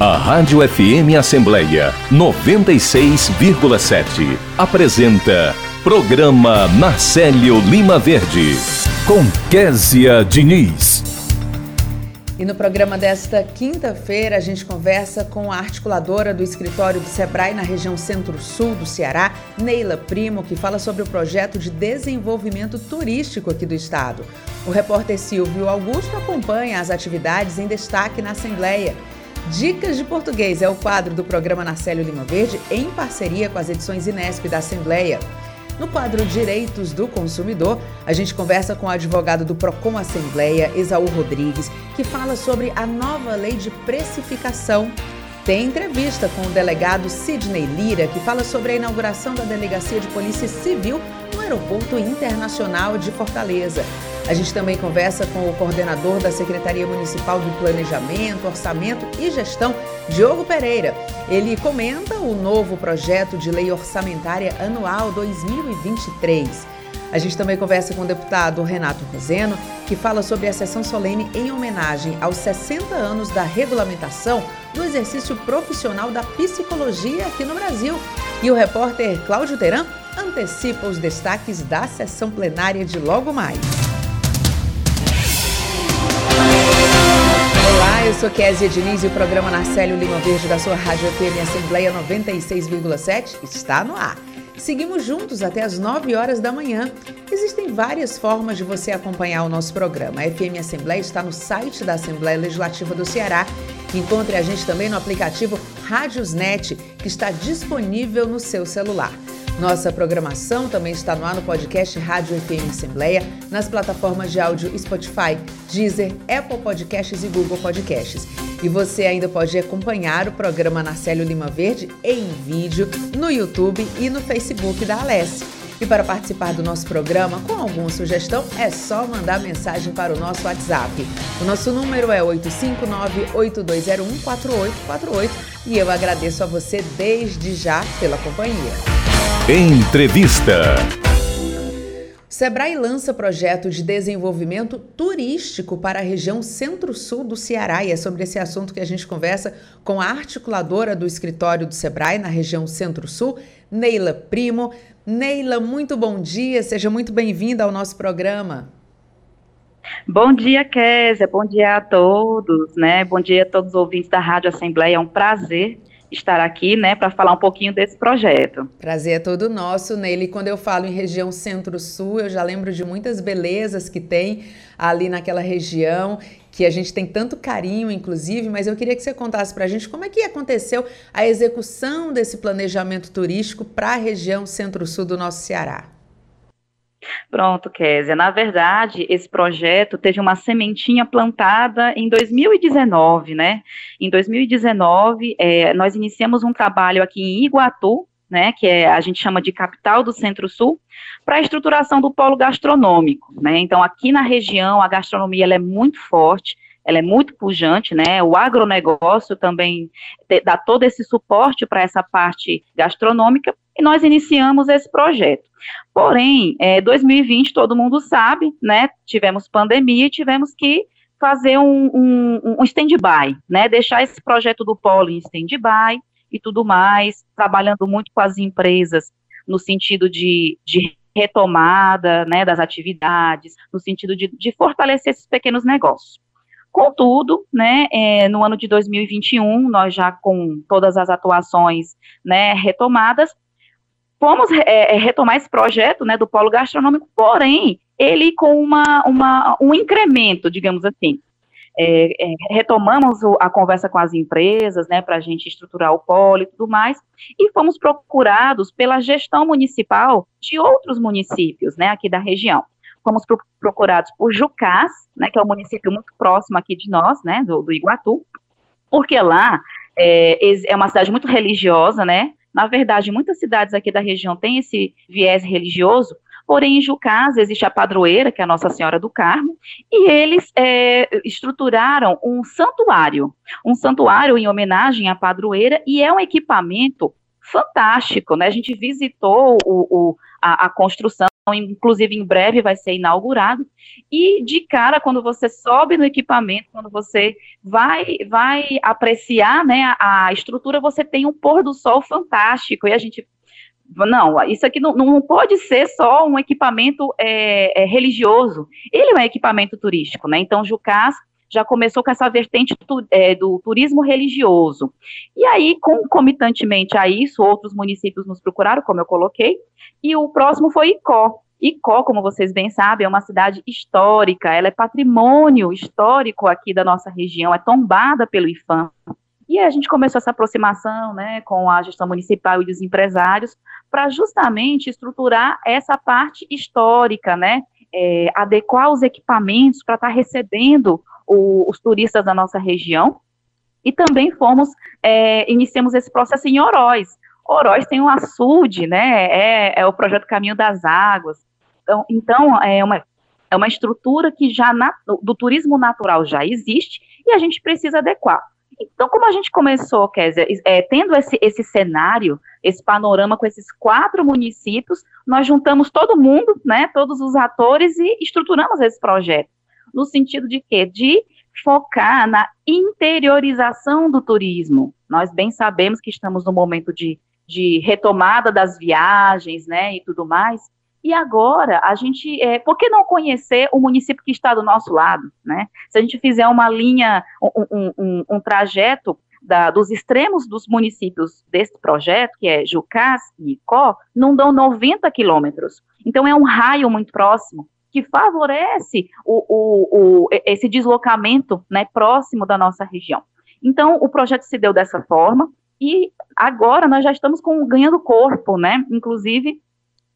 A Rádio FM Assembleia 96,7 apresenta Programa Marcelo Lima Verde com Késia Diniz. E no programa desta quinta-feira a gente conversa com a articuladora do escritório do Sebrae na região Centro-Sul do Ceará, Neila Primo, que fala sobre o projeto de desenvolvimento turístico aqui do estado. O repórter Silvio Augusto acompanha as atividades em destaque na Assembleia. Dicas de Português é o quadro do programa Narcélio Lima Verde em parceria com as edições Inesp da Assembleia. No quadro Direitos do Consumidor, a gente conversa com o advogado do Procon Assembleia, Esaú Rodrigues, que fala sobre a nova lei de precificação. Tem entrevista com o delegado Sidney Lira, que fala sobre a inauguração da Delegacia de Polícia Civil Aeroporto Internacional de Fortaleza. A gente também conversa com o coordenador da Secretaria Municipal do Planejamento, Orçamento e Gestão, Diogo Pereira. Ele comenta o novo projeto de lei orçamentária anual 2023. A gente também conversa com o deputado Renato Roseno, que fala sobre a sessão solene em homenagem aos 60 anos da regulamentação do exercício profissional da psicologia aqui no Brasil. E o repórter Cláudio Teran antecipa os destaques da sessão plenária de logo mais. eu sou Kézia Diniz e o programa Narcélio Lima Verde da sua Rádio FM Assembleia 96,7 está no ar. Seguimos juntos até as 9 horas da manhã. Existem várias formas de você acompanhar o nosso programa. A FM Assembleia está no site da Assembleia Legislativa do Ceará. Encontre a gente também no aplicativo Rádiosnet, que está disponível no seu celular. Nossa programação também está no ar no podcast Rádio FM Assembleia, nas plataformas de áudio Spotify, Deezer, Apple Podcasts e Google Podcasts. E você ainda pode acompanhar o programa Narcélio Lima Verde em vídeo no YouTube e no Facebook da Alesse. E para participar do nosso programa com alguma sugestão, é só mandar mensagem para o nosso WhatsApp. O nosso número é 859-8201-4848 e eu agradeço a você desde já pela companhia. Entrevista. Sebrae lança projeto de desenvolvimento turístico para a região centro-sul do Ceará e é sobre esse assunto que a gente conversa com a articuladora do escritório do Sebrae na região centro-sul, Neila Primo. Neila, muito bom dia, seja muito bem-vinda ao nosso programa. Bom dia, Kézia, bom dia a todos, né? Bom dia a todos os ouvintes da Rádio Assembleia, é um prazer estar aqui, né, para falar um pouquinho desse projeto. Prazer é todo nosso, Nele. Quando eu falo em região Centro-Sul, eu já lembro de muitas belezas que tem ali naquela região, que a gente tem tanto carinho, inclusive, mas eu queria que você contasse para a gente como é que aconteceu a execução desse planejamento turístico para a região Centro-Sul do nosso Ceará. Pronto, Késia. Na verdade, esse projeto teve uma sementinha plantada em 2019, né? Em 2019, é, nós iniciamos um trabalho aqui em Iguatu, né, que é, a gente chama de capital do Centro-Sul, para a estruturação do polo gastronômico, né? Então, aqui na região, a gastronomia é muito forte, ela é muito pujante, né? O agronegócio também dá todo esse suporte para essa parte gastronômica e nós iniciamos esse projeto. Porém, é, 2020 todo mundo sabe, né? Tivemos pandemia e tivemos que fazer um, um, um stand-by, né? Deixar esse projeto do polo em stand-by e tudo mais, trabalhando muito com as empresas no sentido de, de retomada né, das atividades, no sentido de, de fortalecer esses pequenos negócios. Contudo, né, é, no ano de 2021, nós já com todas as atuações né, retomadas, fomos é, é, retomar esse projeto né, do polo gastronômico, porém, ele com uma, uma, um incremento, digamos assim. É, é, retomamos o, a conversa com as empresas, né, para a gente estruturar o polo e tudo mais, e fomos procurados pela gestão municipal de outros municípios, né, aqui da região fomos pro, procurados por Jucás, né, que é um município muito próximo aqui de nós, né, do, do Iguatu, porque lá é, é uma cidade muito religiosa, né, na verdade, muitas cidades aqui da região têm esse viés religioso, porém em Jucás existe a padroeira, que é a Nossa Senhora do Carmo, e eles é, estruturaram um santuário, um santuário em homenagem à padroeira, e é um equipamento fantástico, né? A gente visitou o, o a, a construção, inclusive em breve vai ser inaugurado, e de cara, quando você sobe no equipamento, quando você vai, vai apreciar né, a, a estrutura, você tem um pôr do sol fantástico, e a gente não, isso aqui não, não pode ser só um equipamento é, é, religioso, ele é um equipamento turístico, né? Então, Jucás já começou com essa vertente tu, é, do turismo religioso. E aí, concomitantemente a isso, outros municípios nos procuraram, como eu coloquei, e o próximo foi Icó. Icó, como vocês bem sabem, é uma cidade histórica, ela é patrimônio histórico aqui da nossa região, é tombada pelo IFAM. E a gente começou essa aproximação né, com a gestão municipal e os empresários para justamente estruturar essa parte histórica, né, é, adequar os equipamentos para estar tá recebendo o, os turistas da nossa região. E também fomos, é, iniciamos esse processo em Oroz. Oroz tem um açude, né, é, é o projeto Caminho das Águas. Então, então é, uma, é uma estrutura que já na, do turismo natural já existe e a gente precisa adequar. Então, como a gente começou, Kézia, é, tendo esse, esse cenário, esse panorama com esses quatro municípios, nós juntamos todo mundo, né, todos os atores e estruturamos esse projeto no sentido de quê? De focar na interiorização do turismo. Nós bem sabemos que estamos no momento de, de retomada das viagens, né, e tudo mais. E agora, a gente, é, por que não conhecer o município que está do nosso lado, né? Se a gente fizer uma linha, um, um, um trajeto da, dos extremos dos municípios desse projeto, que é Jucás e Icó, não dão 90 quilômetros. Então, é um raio muito próximo que favorece o, o, o, esse deslocamento né, próximo da nossa região. Então, o projeto se deu dessa forma, e agora nós já estamos com, ganhando corpo, né? Inclusive,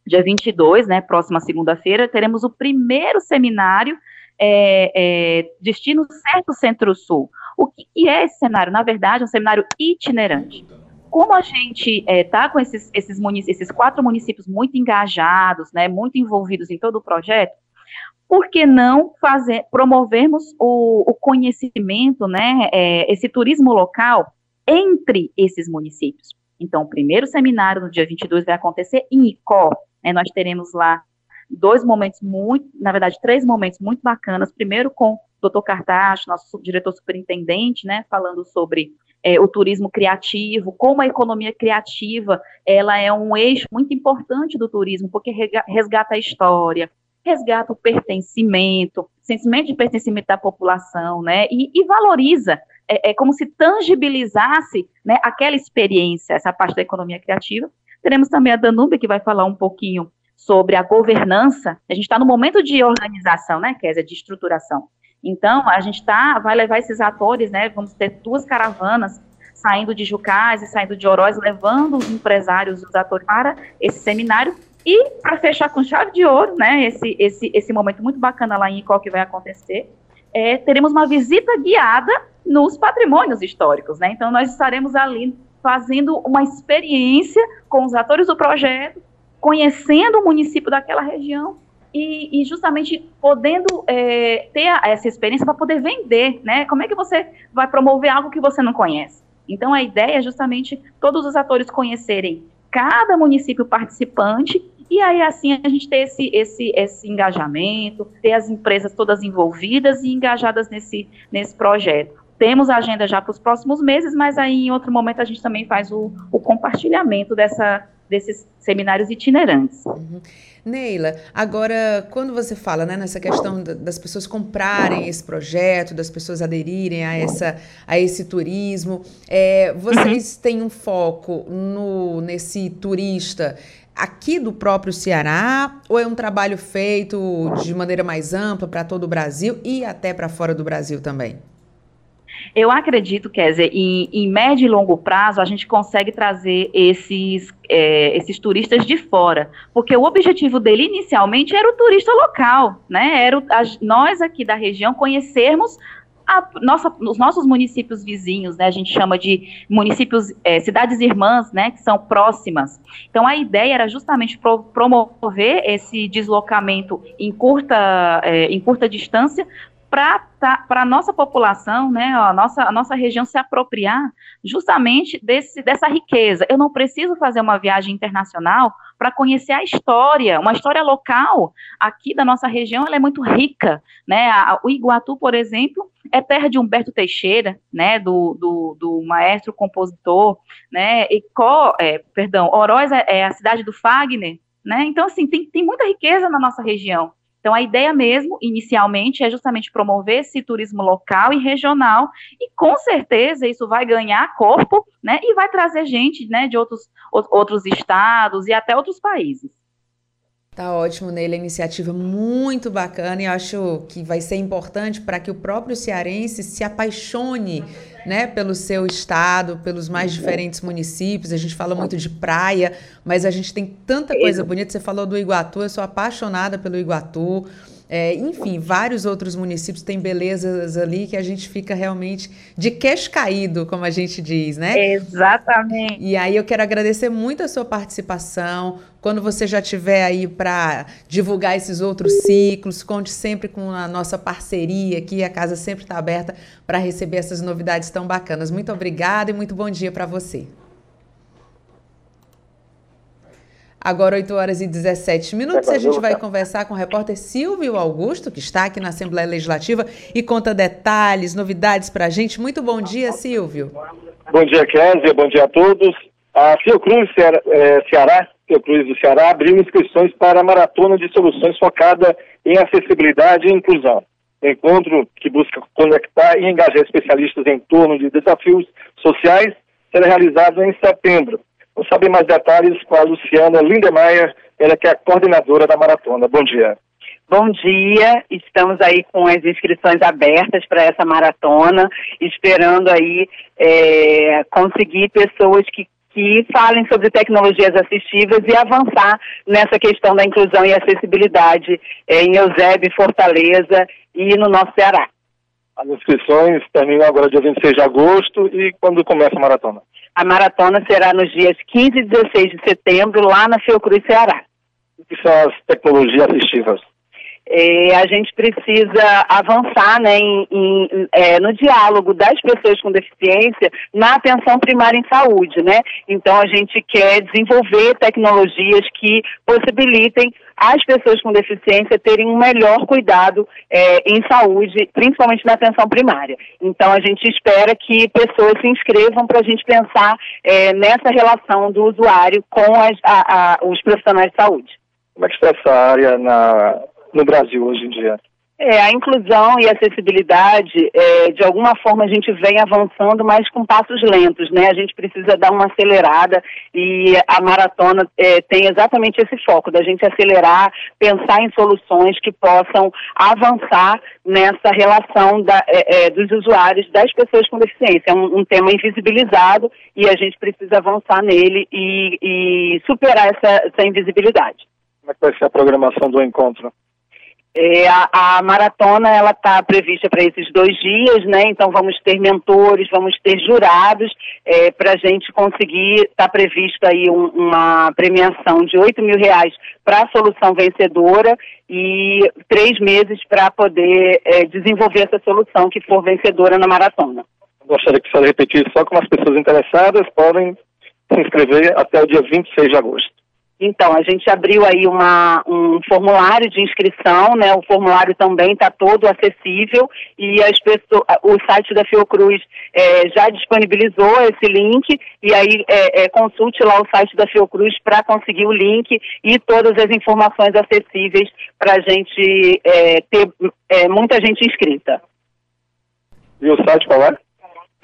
dia 22, né, próxima segunda-feira, teremos o primeiro seminário é, é, Destino Certo Centro-Sul. O que, que é esse cenário? Na verdade, é um seminário itinerante como a gente está é, tá com esses, esses, esses, quatro municípios muito engajados, né, muito envolvidos em todo o projeto, por que não fazer, promovermos o, o conhecimento, né, é, esse turismo local entre esses municípios? Então, o primeiro seminário no dia 22 vai acontecer em Icó, né, nós teremos lá dois momentos muito, na verdade, três momentos muito bacanas, primeiro com o Dr. Cartacho, nosso diretor superintendente, né, falando sobre é, o turismo criativo, como a economia criativa, ela é um eixo muito importante do turismo, porque resgata a história, resgata o pertencimento, sentimento de pertencimento da população, né, e, e valoriza, é, é, como se tangibilizasse, né, aquela experiência, essa parte da economia criativa. Teremos também a Danube, que vai falar um pouquinho sobre a governança, a gente está no momento de organização, né, Kézia, de estruturação. Então, a gente tá, vai levar esses atores, né, vamos ter duas caravanas saindo de Jucás e saindo de Oroz, levando os empresários, os atores para esse seminário, e para fechar com chave de ouro, né, esse, esse, esse momento muito bacana lá em Icó que vai acontecer, é, teremos uma visita guiada nos patrimônios históricos, né, então nós estaremos ali fazendo uma experiência com os atores do projeto, conhecendo o município daquela região e, e, justamente podendo é, ter essa experiência para poder vender, né? Como é que você vai promover algo que você não conhece? Então, a ideia é justamente todos os atores conhecerem cada município participante e aí, assim, a gente ter esse, esse, esse engajamento, ter as empresas todas envolvidas e engajadas nesse, nesse projeto. Temos a agenda já para os próximos meses, mas aí em outro momento a gente também faz o, o compartilhamento dessa, desses seminários itinerantes. Uhum. Neila, agora, quando você fala né, nessa questão das pessoas comprarem esse projeto, das pessoas aderirem a, essa, a esse turismo, é, vocês uhum. têm um foco no, nesse turista aqui do próprio Ceará ou é um trabalho feito de maneira mais ampla para todo o Brasil e até para fora do Brasil também? Eu acredito, Kézia, em, em médio e longo prazo a gente consegue trazer esses, é, esses turistas de fora, porque o objetivo dele inicialmente era o turista local, né? Era o, a, nós aqui da região conhecermos a nossa, os nossos municípios vizinhos, né, a gente chama de municípios, é, cidades irmãs, né, que são próximas. Então, a ideia era justamente pro, promover esse deslocamento em curta, é, em curta distância para tá, a nossa população, né, a nossa, a nossa região se apropriar justamente desse, dessa riqueza. Eu não preciso fazer uma viagem internacional para conhecer a história, uma história local aqui da nossa região, ela é muito rica, né? O Iguatu, por exemplo, é terra de Humberto Teixeira, né? Do, do, do maestro compositor, né? E Co, é, perdão, Oroz é, é a cidade do Fagner, né? Então assim tem, tem muita riqueza na nossa região. Então, a ideia mesmo, inicialmente, é justamente promover esse turismo local e regional, e com certeza isso vai ganhar corpo, né, e vai trazer gente, né, de outros, outros estados e até outros países. Tá ótimo, Neila, iniciativa muito bacana e acho que vai ser importante para que o próprio cearense se apaixone né, pelo seu estado, pelos mais diferentes municípios. A gente fala muito de praia, mas a gente tem tanta coisa bonita. Você falou do Iguatu, eu sou apaixonada pelo Iguatu. É, enfim, vários outros municípios têm belezas ali que a gente fica realmente de queixo caído, como a gente diz, né? Exatamente. E aí eu quero agradecer muito a sua participação. Quando você já tiver aí para divulgar esses outros ciclos, conte sempre com a nossa parceria aqui. A casa sempre está aberta para receber essas novidades tão bacanas. Muito obrigada e muito bom dia para você. Agora, 8 horas e 17 minutos, a gente vai conversar com o repórter Silvio Augusto, que está aqui na Assembleia Legislativa e conta detalhes, novidades para a gente. Muito bom dia, Silvio. Bom dia, Kézia, bom dia a todos. A Fiocruz Ceará, é, Ceará, Fiocruz do Ceará, abriu inscrições para a Maratona de Soluções focada em acessibilidade e inclusão. Encontro que busca conectar e engajar especialistas em torno de desafios sociais será realizado em setembro Vou saber mais detalhes com a Luciana Lindemeyer, ela que é a coordenadora da maratona. Bom dia. Bom dia, estamos aí com as inscrições abertas para essa maratona, esperando aí é, conseguir pessoas que, que falem sobre tecnologias assistivas e avançar nessa questão da inclusão e acessibilidade é, em Eusébio, Fortaleza e no nosso Ceará. As inscrições terminam agora dia 26 de agosto e quando começa a maratona? A maratona será nos dias 15 e 16 de setembro, lá na Fiocruz, Ceará. O que são as tecnologias assistivas? É, a gente precisa avançar né, em, em, é, no diálogo das pessoas com deficiência na atenção primária em saúde. Né? Então, a gente quer desenvolver tecnologias que possibilitem as pessoas com deficiência terem um melhor cuidado é, em saúde, principalmente na atenção primária. Então, a gente espera que pessoas se inscrevam para a gente pensar é, nessa relação do usuário com as, a, a, os profissionais de saúde. Como é que está essa área na, no Brasil hoje em dia? É, a inclusão e acessibilidade, é, de alguma forma a gente vem avançando, mas com passos lentos, né? A gente precisa dar uma acelerada e a maratona é, tem exatamente esse foco, da gente acelerar, pensar em soluções que possam avançar nessa relação da, é, é dos usuários, das pessoas com deficiência. É um, um, tema invisibilizado e a gente precisa avançar nele e, e superar essa, essa invisibilidade. Como é que vai ser a programação do encontro? É, a, a, maratona ela está prevista para esses dois dias, né? Então vamos ter mentores, vamos ter jurados é, para a gente conseguir. Está previsto aí um, uma premiação de 8 mil reais para a solução vencedora e três meses para poder é, desenvolver essa solução que for vencedora na maratona. Gostaria que você repetisse só como as pessoas interessadas podem se inscrever até o dia 26 de agosto. Então, a gente abriu aí uma, um formulário de inscrição, né? O formulário também está todo acessível e as pessoas, o site da Fiocruz é, já disponibilizou esse link e aí é, é, consulte lá o site da Fiocruz para conseguir o link e todas as informações acessíveis para a gente é, ter é, muita gente inscrita. E o site qual é?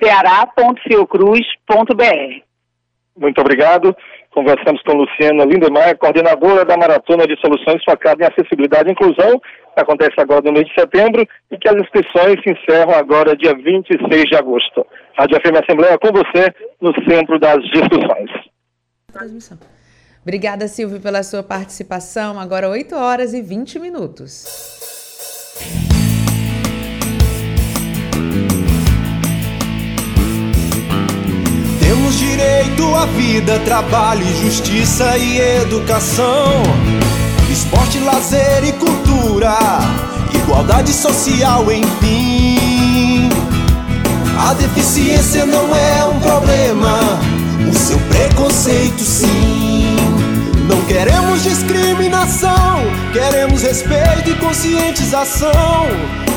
ceará.fiocruz.br Muito obrigado. Conversamos com Luciana Lindemeyer, coordenadora da Maratona de Soluções Focadas em Acessibilidade e Inclusão, que acontece agora no mês de setembro e que as inscrições se encerram agora dia 26 de agosto. Rádio FM Assembleia com você no centro das discussões. Obrigada, Silvio, pela sua participação. Agora 8 horas e 20 minutos. Direito à vida, trabalho, justiça e educação. Esporte, lazer e cultura, igualdade social, enfim. A deficiência não é um problema, o seu preconceito sim. Não queremos discriminação, queremos respeito e conscientização.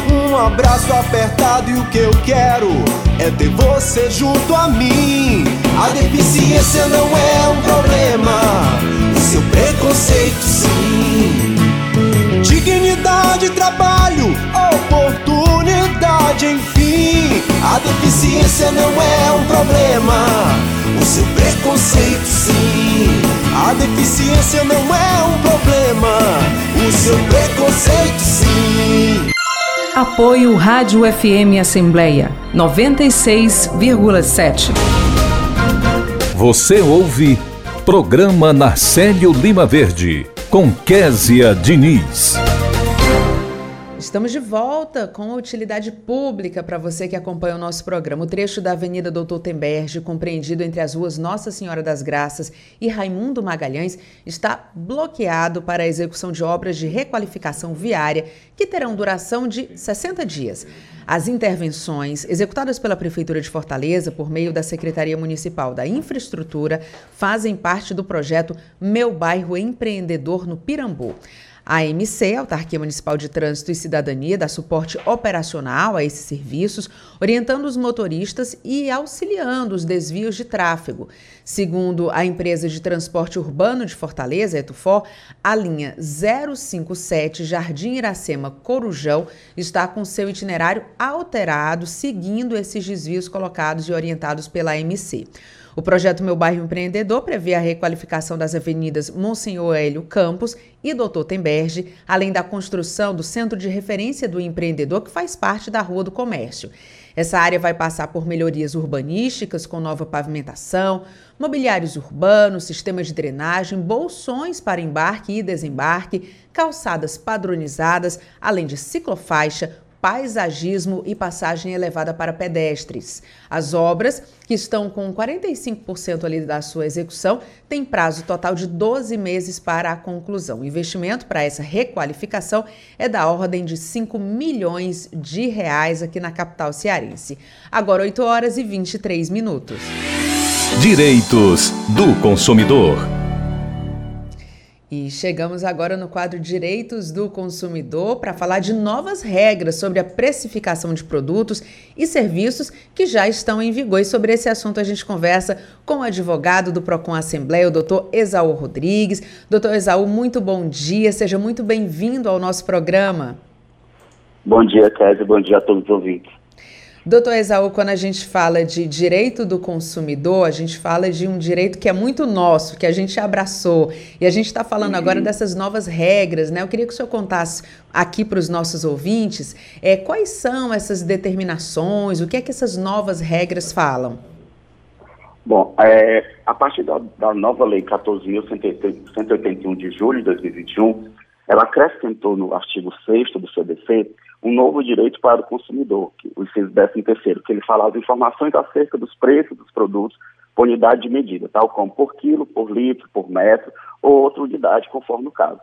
Um abraço apertado e o que eu quero é ter você junto a mim. A deficiência não é um problema, o seu preconceito sim. Dignidade, trabalho, oportunidade, enfim. A deficiência não é um problema, o seu preconceito sim. A deficiência não é um problema, o seu preconceito sim. Apoio Rádio FM Assembleia 96,7. Você ouve Programa Narcélio Lima Verde com Késia Diniz. Estamos de volta com a utilidade pública para você que acompanha o nosso programa. O trecho da Avenida Doutor Temberge, compreendido entre as ruas Nossa Senhora das Graças e Raimundo Magalhães, está bloqueado para a execução de obras de requalificação viária que terão duração de 60 dias. As intervenções executadas pela Prefeitura de Fortaleza por meio da Secretaria Municipal da Infraestrutura fazem parte do projeto Meu Bairro Empreendedor no Pirambu. A AMC, Autarquia Municipal de Trânsito e Cidadania, dá suporte operacional a esses serviços, orientando os motoristas e auxiliando os desvios de tráfego. Segundo a empresa de transporte urbano de Fortaleza, Etufor, a linha 057 Jardim Iracema Corujão está com seu itinerário alterado, seguindo esses desvios colocados e orientados pela AMC. O projeto Meu Bairro Empreendedor prevê a requalificação das avenidas Monsenhor Hélio Campos e Doutor Temberge, além da construção do Centro de Referência do Empreendedor, que faz parte da Rua do Comércio. Essa área vai passar por melhorias urbanísticas, com nova pavimentação, mobiliários urbanos, sistema de drenagem, bolsões para embarque e desembarque, calçadas padronizadas, além de ciclofaixa, paisagismo e passagem elevada para pedestres. As obras, que estão com 45% ali da sua execução, têm prazo total de 12 meses para a conclusão. O investimento para essa requalificação é da ordem de 5 milhões de reais aqui na capital cearense. Agora 8 horas e 23 minutos. Direitos do consumidor. E chegamos agora no quadro Direitos do Consumidor para falar de novas regras sobre a precificação de produtos e serviços que já estão em vigor. E sobre esse assunto a gente conversa com o advogado do Procon Assembleia, o doutor Exaú Rodrigues. Doutor Exaú, muito bom dia, seja muito bem-vindo ao nosso programa. Bom dia, Kézia, bom dia a todos os ouvintes. Doutor Exaú, quando a gente fala de direito do consumidor, a gente fala de um direito que é muito nosso, que a gente abraçou. E a gente está falando uhum. agora dessas novas regras, né? Eu queria que o senhor contasse aqui para os nossos ouvintes é, quais são essas determinações, o que é que essas novas regras falam. Bom, é, a partir da, da nova lei 14.181 de julho de 2021, ela acrescentou no artigo 6 do CDC um novo direito para o consumidor, que o inciso 13 terceiro, que ele falava informações acerca dos preços dos produtos por unidade de medida, tal como por quilo, por litro, por metro ou outra unidade, conforme o caso.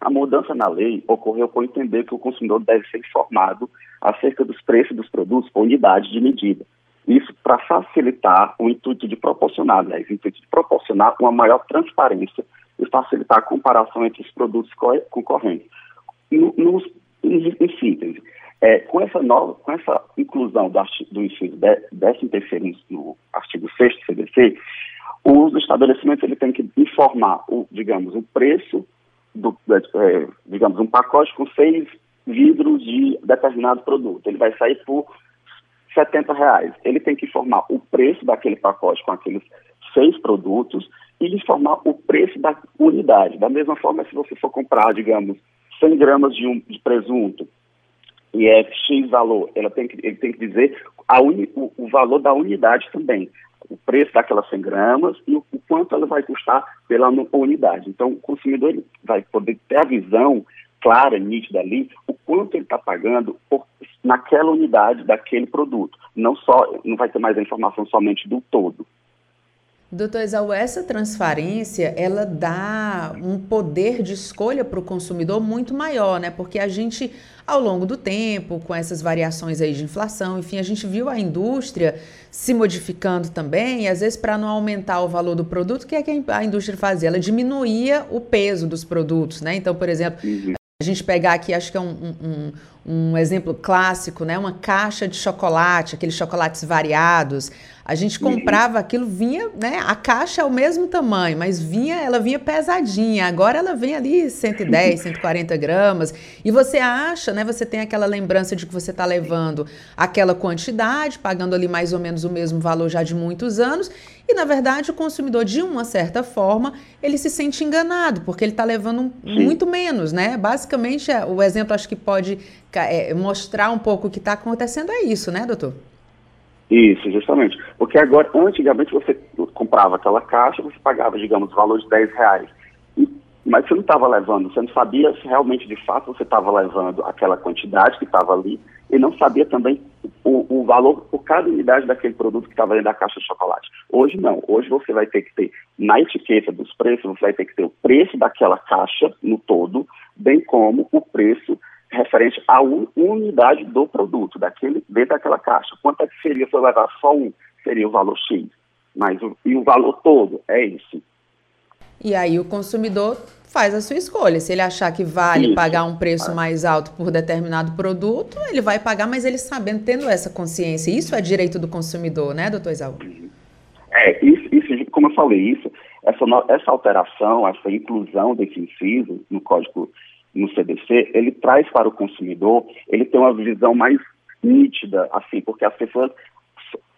A mudança na lei ocorreu por entender que o consumidor deve ser informado acerca dos preços dos produtos por unidade de medida. Isso para facilitar o intuito de proporcionar, né, o intuito de proporcionar uma maior transparência e facilitar a comparação entre os produtos concorrentes. Em, em síntese, é, com essa nova, com essa inclusão do, do inciso 13 no artigo 6 do CDC, os estabelecimentos ele tem que informar, o, digamos, o preço do, é, digamos, um pacote com seis vidros de determinado produto. Ele vai sair por 70 reais. Ele tem que informar o preço daquele pacote com aqueles seis produtos e informar o preço da unidade. Da mesma forma, se você for comprar, digamos, 100 gramas de, um, de presunto e é X valor, ela tem que, ele tem que dizer uni, o, o, valor da unidade também, o preço daquelas 100 gramas e o, o quanto ela vai custar pela unidade. Então, o consumidor vai poder ter a visão clara, nítida ali, o quanto ele está pagando por, naquela unidade daquele produto. Não só, não vai ter mais a informação somente do todo. Doutor Exaú, essa transparência, ela dá um poder de escolha para o consumidor muito maior, né? Porque a gente, ao longo do tempo, com essas variações aí de inflação, enfim, a gente viu a indústria se modificando também, e às vezes para não aumentar o valor do produto, o que é que a indústria fazia? Ela diminuía o peso dos produtos, né? Então, por exemplo, uhum. A gente pegar aqui, acho que é um, um, um exemplo clássico, né? Uma caixa de chocolate, aqueles chocolates variados. A gente uhum. comprava aquilo, vinha, né? A caixa é o mesmo tamanho, mas vinha, ela vinha pesadinha. Agora ela vem ali 110, 140 gramas. E você acha, né? Você tem aquela lembrança de que você está levando aquela quantidade, pagando ali mais ou menos o mesmo valor já de muitos anos. E na verdade, o consumidor, de uma certa forma, ele se sente enganado, porque ele está levando muito menos, né? Basicamente, é, o exemplo acho que pode é, mostrar um pouco o que está acontecendo é isso, né, doutor? Isso, justamente. Porque agora, antigamente você comprava aquela caixa, você pagava, digamos, o valor de 10 reais. mas você não estava levando, você não sabia se realmente de fato você estava levando aquela quantidade que estava ali e não sabia também o, o, valor por cada unidade daquele produto que estava dentro da caixa de chocolate. Hoje não, hoje você vai ter que ter na etiqueta dos preços, você vai ter que ter o preço daquela caixa no todo, bem como o preço referente à unidade do produto, daquele, dentro daquela caixa. Quanto é que seria se eu levar só um? Seria o valor X. Mas o, e o valor todo é esse. E aí o consumidor faz a sua escolha. Se ele achar que vale Isso. pagar um preço mais alto por determinado produto, ele vai pagar, mas ele sabendo, tendo essa consciência. Isso é direito do consumidor, né, doutor Isaú? É, isso, isso, como eu falei, isso, essa, essa alteração, essa inclusão desse inciso no Código no CDC, ele traz para o consumidor, ele tem uma visão mais nítida, assim, porque as pessoas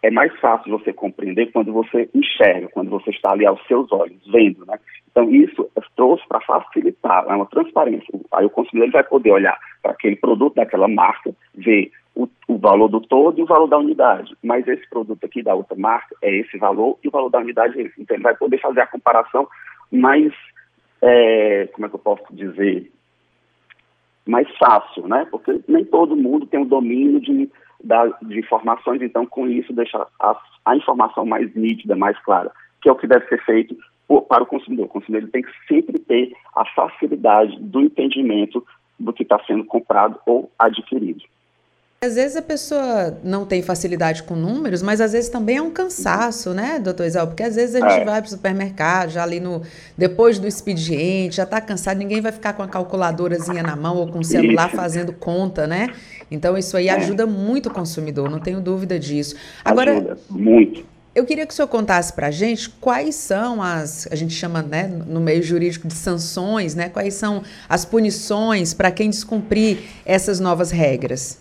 é mais fácil você compreender quando você enxerga, quando você está ali aos seus olhos, vendo, né? Então, isso trouxe para facilitar, é uma transparência. Aí o consumidor ele vai poder olhar para aquele produto daquela marca, ver o, o, valor do todo e o valor da unidade. Mas esse produto aqui da outra marca é esse valor e o valor da unidade é esse. Então, ele vai poder fazer a comparação mais, é, como é que eu posso dizer, mais fácil, né? Porque nem todo mundo tem o domínio de, da, de informações, então com isso deixa a, a, informação mais nítida, mais clara, que é o que deve ser feito por, para o consumidor. O consumidor tem que sempre ter a facilidade do entendimento do que está sendo comprado ou adquirido. Às vezes a pessoa não tem facilidade com números, mas às vezes também é um cansaço, né, doutor Isal? Porque às vezes a gente é. vai para o supermercado, já ali no. depois do expediente, já está cansado, ninguém vai ficar com a calculadorazinha na mão ou com o celular isso. fazendo conta, né? Então isso aí é. ajuda muito o consumidor, não tenho dúvida disso. Agora. Ajuda, muito. Eu queria que o senhor contasse para a gente quais são as, a gente chama né, no meio jurídico de sanções, né? Quais são as punições para quem descumprir essas novas regras?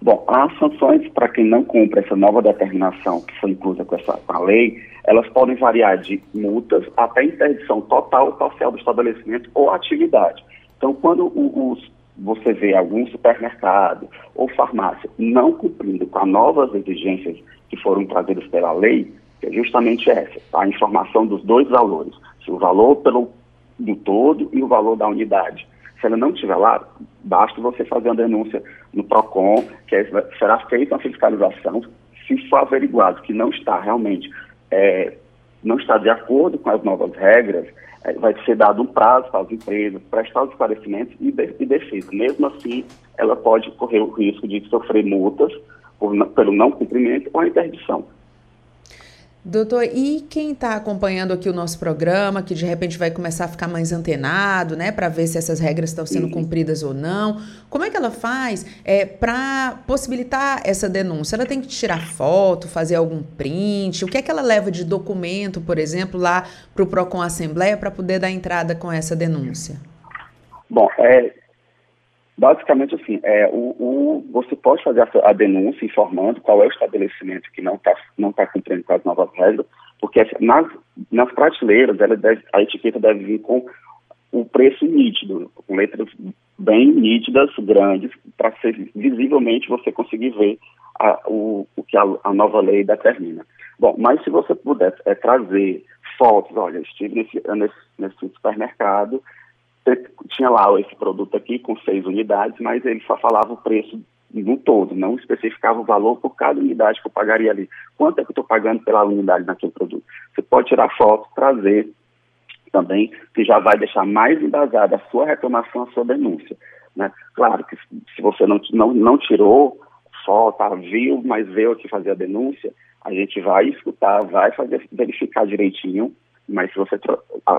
Bom, as sanções para quem não cumpre essa nova determinação que foi inclusa com essa com a lei, elas podem variar de multas até interdição total ou parcial do estabelecimento ou atividade. Então, quando os, você vê algum supermercado ou farmácia não cumprindo com as novas exigências que foram trazidas pela lei, é justamente essa, a informação dos dois valores, o valor pelo, do todo e o valor da unidade. Se ela não estiver lá, basta você fazer uma denúncia no PROCON, que é, será feita uma fiscalização. Se for averiguado que não está realmente, é, não está de acordo com as novas regras, é, vai ser dado um prazo para as empresas prestar os esclarecimentos e, de, e defesa. Mesmo assim, ela pode correr o risco de sofrer multas por, pelo não cumprimento ou interdição. Doutor, e quem está acompanhando aqui o nosso programa, que de repente vai começar a ficar mais antenado, né, para ver se essas regras estão sendo cumpridas ou não, como é que ela faz é, para possibilitar essa denúncia? Ela tem que tirar foto, fazer algum print? O que é que ela leva de documento, por exemplo, lá para o PROCON Assembleia para poder dar entrada com essa denúncia? Bom, é, Basicamente, assim, é, o, o, você pode fazer a, a, denúncia informando qual é o estabelecimento que não está não tá cumprindo com as novas regras, porque nas, nas prateleiras ela deve, a etiqueta deve vir com o preço nítido, com letras bem nítidas, grandes, para ser visivelmente você conseguir ver a, o, o que a, a, nova lei determina. Bom, mas se você puder é, trazer fotos, olha, estive nesse, nesse, nesse supermercado tinha lá esse produto aqui com seis unidades, mas ele só falava o preço no todo, não especificava o valor por cada unidade que eu pagaria ali. Quanto é que eu estou pagando pela unidade naquele produto? Você pode tirar foto, trazer também, que já vai deixar mais embasada a sua reclamação, a sua denúncia. Né? Claro que se você não, não, não tirou foto, tá, viu, mas veio aqui fazer a denúncia, a gente vai escutar, vai fazer, verificar direitinho, mas se você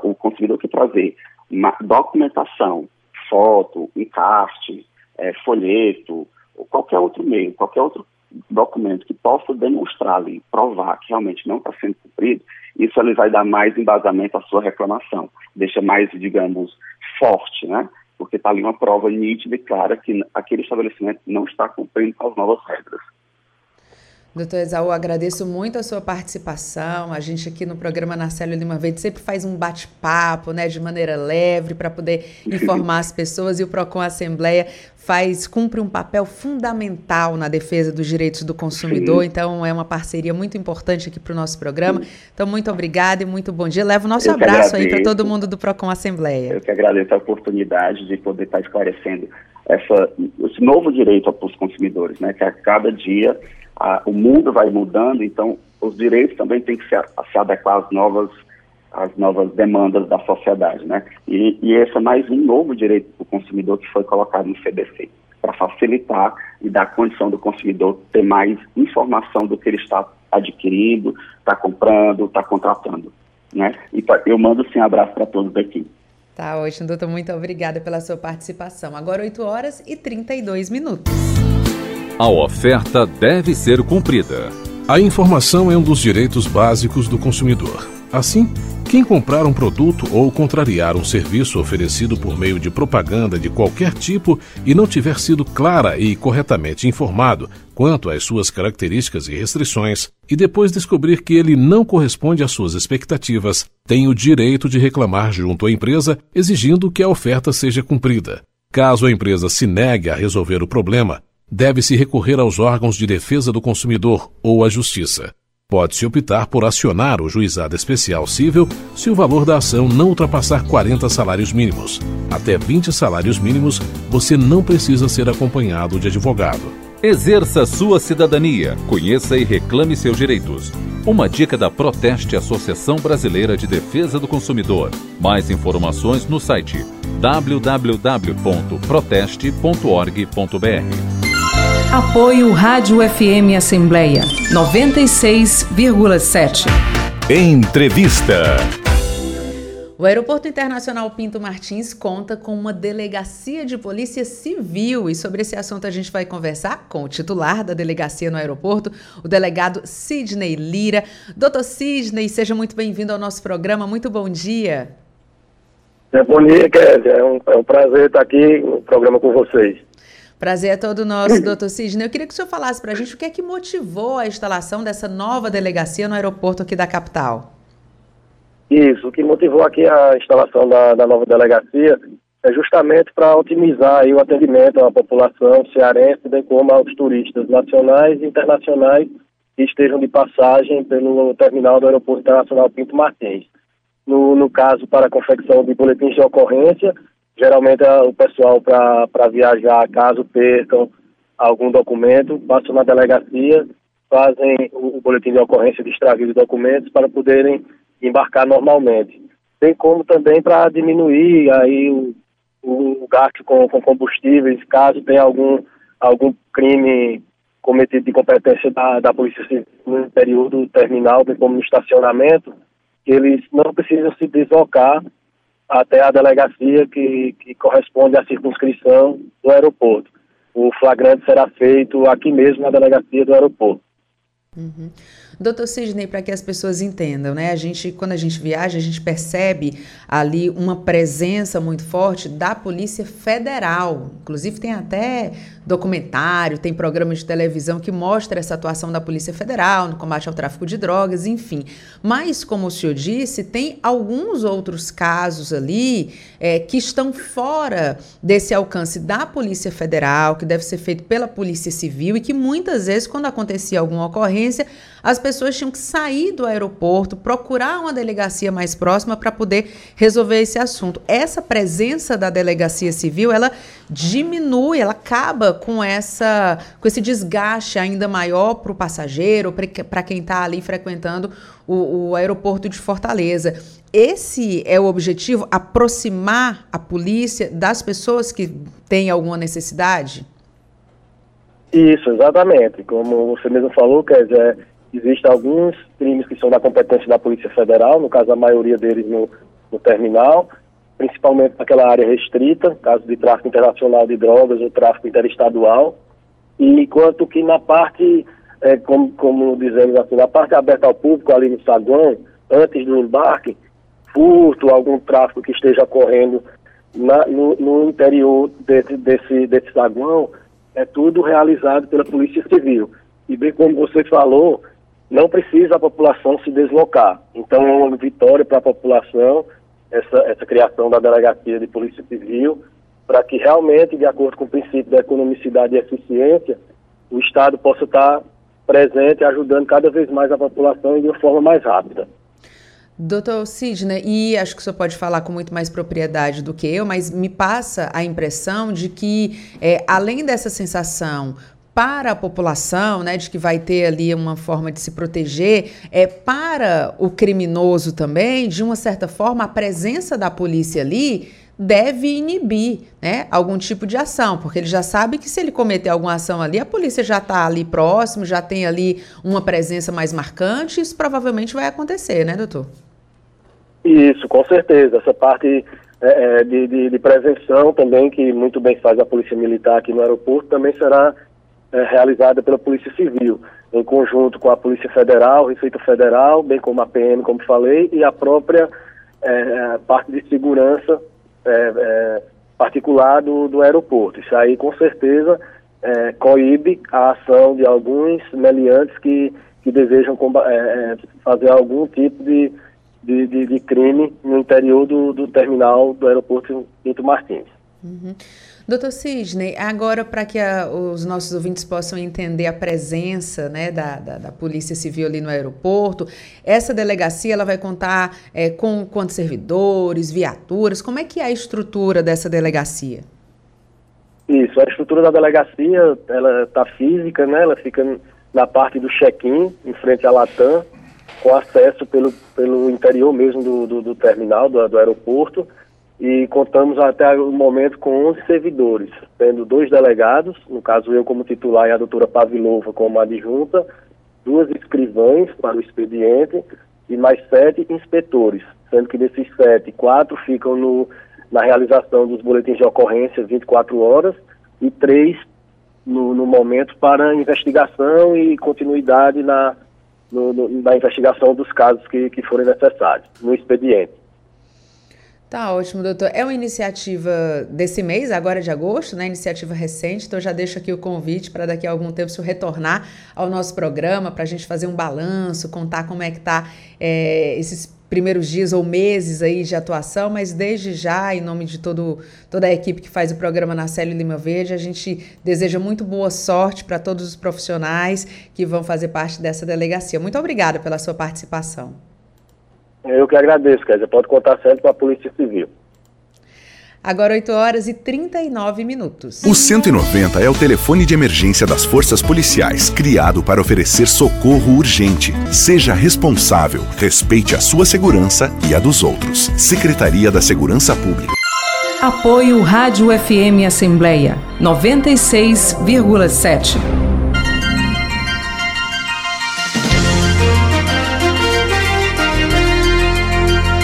o consumidor que trazer uma documentação, foto, encarte, é, folheto, ou qualquer outro meio, qualquer outro documento que possa demonstrar ali, provar que realmente não está sendo cumprido, isso ele vai dar mais embasamento à sua reclamação, deixa mais, digamos, forte, né? Porque está ali uma prova nítida e clara que aquele estabelecimento não está cumprindo as novas regras. Doutor Exaú, agradeço muito a sua participação. A gente aqui no programa Narcélio Lima Verde sempre faz um bate-papo, né, de maneira leve, para poder informar as pessoas. E o PROCON Assembleia faz, cumpre um papel fundamental na defesa dos direitos do consumidor. Sim. Então, é uma parceria muito importante aqui para o nosso programa. Então, muito obrigada e muito bom dia. Leva o nosso abraço aí para todo mundo do PROCON Assembleia. Eu que agradeço a oportunidade de poder estar esclarecendo essa, esse novo direito para os consumidores, né, que a cada dia a, o mundo vai mudando, então os direitos também têm que se, se adequar às novas, às novas demandas da sociedade, né? E, e esse é mais um novo direito do consumidor que foi colocado no CDC, para facilitar e dar condição do consumidor ter mais informação do que ele está adquirindo, está comprando, está contratando, né? E eu mando sim um abraço para todos aqui. Tá ótimo, doutor. Muito obrigada pela sua participação. Agora 8 horas e 32 minutos. A oferta deve ser cumprida. A informação é um dos direitos básicos do consumidor. Assim, quem comprar um produto ou contrariar um serviço oferecido por meio de propaganda de qualquer tipo e não tiver sido clara e corretamente informado quanto às suas características e restrições, e depois descobrir que ele não corresponde às suas expectativas, tem o direito de reclamar junto à empresa, exigindo que a oferta seja cumprida. Caso a empresa se negue a resolver o problema, deve-se recorrer aos órgãos de defesa do consumidor ou à justiça. Pode-se optar por acionar o juizado especial civil se o valor da ação não ultrapassar 40 salários mínimos. Até 20 salários mínimos, você não precisa ser acompanhado de advogado. Exerça sua cidadania, conheça e reclame seus direitos. Uma dica da Proteste Associação Brasileira de Defesa do Consumidor. Mais informações no site www.proteste.org.br. Apoio Rádio FM Assembleia 96,7. Entrevista. O Aeroporto Internacional Pinto Martins conta com uma delegacia de polícia civil e sobre esse assunto a gente vai conversar com o titular da delegacia no aeroporto, o delegado Sidney Lira. Doutor Sidney, seja muito bem-vindo ao nosso programa. Muito bom dia. É, bom dia, Kézia. É um, é um prazer estar aqui no programa com vocês. Prazer é todo nosso, doutor Sidney. Eu queria que o senhor falasse para a gente o que é que motivou a instalação dessa nova delegacia no aeroporto aqui da capital. Isso, o que motivou aqui a instalação da, da nova delegacia é justamente para otimizar o atendimento à população cearense, bem como aos turistas nacionais e internacionais que estejam de passagem pelo terminal do Aeroporto Internacional Pinto Martins. No, no caso, para a confecção de boletins de ocorrência, Geralmente é o pessoal para viajar, caso percam algum documento, passam na delegacia, fazem o, boletim de ocorrência de extravio de documentos para poderem embarcar normalmente. Tem como também para diminuir aí o, o gasto com, com, combustíveis, caso tenha algum, algum crime cometido de competência da, da Polícia Civil no interior do terminal, bem como no estacionamento, eles não precisam se deslocar até a delegacia que, que corresponde à circunscrição do aeroporto. O flagrante será feito aqui mesmo na delegacia do aeroporto. Uhum. Doutor Sidney, para que as pessoas entendam, né? A gente, quando a gente viaja, a gente percebe ali uma presença muito forte da Polícia Federal. Inclusive, tem até documentário, tem programa de televisão que mostra essa atuação da Polícia Federal no combate ao tráfico de drogas, enfim. Mas, como o senhor disse, tem alguns outros casos ali é, que estão fora desse alcance da Polícia Federal, que deve ser feito pela Polícia Civil e que muitas vezes, quando acontecia alguma ocorrência, as pessoas tinham que sair do aeroporto, procurar uma delegacia mais próxima para poder resolver esse assunto. Essa presença da delegacia civil, ela diminui, ela acaba com essa com esse desgaste ainda maior para o passageiro, para quem está ali frequentando o, o aeroporto de Fortaleza. Esse é o objetivo, aproximar a polícia das pessoas que têm alguma necessidade? Isso, exatamente. Como você mesmo falou, quer dizer, existem alguns crimes que são da competência da Polícia Federal, no caso a maioria deles no, no terminal, principalmente naquela área restrita, caso de tráfico internacional de drogas ou tráfico interestadual, e enquanto que na parte, é, como, como dizemos assim, na parte aberta ao público, ali no saguão, antes do embarque, furto, algum tráfico que esteja ocorrendo na, no, no, interior desse, desse, desse saguão, é tudo realizado pela Polícia Civil. E bem como você falou, não precisa a população se deslocar. Então é uma vitória para a população essa, essa criação da Delegacia de Polícia Civil, para que realmente, de acordo com o princípio da economicidade e eficiência, o Estado possa estar presente, ajudando cada vez mais a população e de uma forma mais rápida. Doutor Sidney, e acho que o senhor pode falar com muito mais propriedade do que eu, mas me passa a impressão de que, é, além dessa sensação para a população, né, de que vai ter ali uma forma de se proteger, é para o criminoso também, de uma certa forma, a presença da polícia ali deve inibir né, algum tipo de ação, porque ele já sabe que se ele cometer alguma ação ali, a polícia já está ali próximo, já tem ali uma presença mais marcante, isso provavelmente vai acontecer, né, doutor? Isso, com certeza. Essa parte é, é, de, de, de, prevenção também, que muito bem faz a Polícia Militar aqui no aeroporto, também será é, realizada pela Polícia Civil, em conjunto com a Polícia Federal, Receita Federal, bem como a PM, como falei, e a própria é, parte de segurança é, é, particular do, do aeroporto. Isso aí, com certeza, coíbe a ação de alguns meliantes que, que desejam fazer algum tipo de de, de, de crime no interior do, do, terminal do aeroporto Pinto Martins. Uhum. Doutor Sidney, agora para que a, os nossos ouvintes possam entender a presença né, da, da, da, Polícia Civil ali no aeroporto, essa delegacia ela vai contar é, com quantos servidores, viaturas, como é que é a estrutura dessa delegacia? Isso, a estrutura da delegacia, ela está física, né, ela fica na parte do check-in, em frente à Latam, com acesso pelo, pelo interior mesmo do, do, do terminal, do, do, aeroporto, e contamos até o momento com 11 servidores, tendo dois delegados, no caso eu como titular e a doutora Pavilova como adjunta, duas escrivães para o expediente e mais sete inspetores, sendo que desses sete, quatro ficam no, na realização dos boletins de ocorrência 24 horas e três no, no momento para investigação e continuidade na no, no, na investigação dos casos que, que forem necessários, no expediente. Tá ótimo, doutor. É uma iniciativa desse mês, agora de agosto, né? Iniciativa recente, então já deixo aqui o convite para daqui a algum tempo se retornar ao nosso programa para a gente fazer um balanço, contar como é que tá é, esses primeiros dias ou meses aí de atuação, mas desde já, em nome de todo, toda a equipe que faz o programa na Célio Lima Verde, a gente deseja muito boa sorte para todos os profissionais que vão fazer parte dessa delegacia. Muito obrigada pela sua participação. Eu que agradeço, Kézia. Pode contar sempre com a Polícia Civil. Agora 8 horas e 39 minutos. O 190 é o telefone de emergência das forças policiais, criado para oferecer socorro urgente. Seja responsável, respeite a sua segurança e a dos outros. Secretaria da Segurança Pública. Apoio Rádio FM Assembleia 96,7.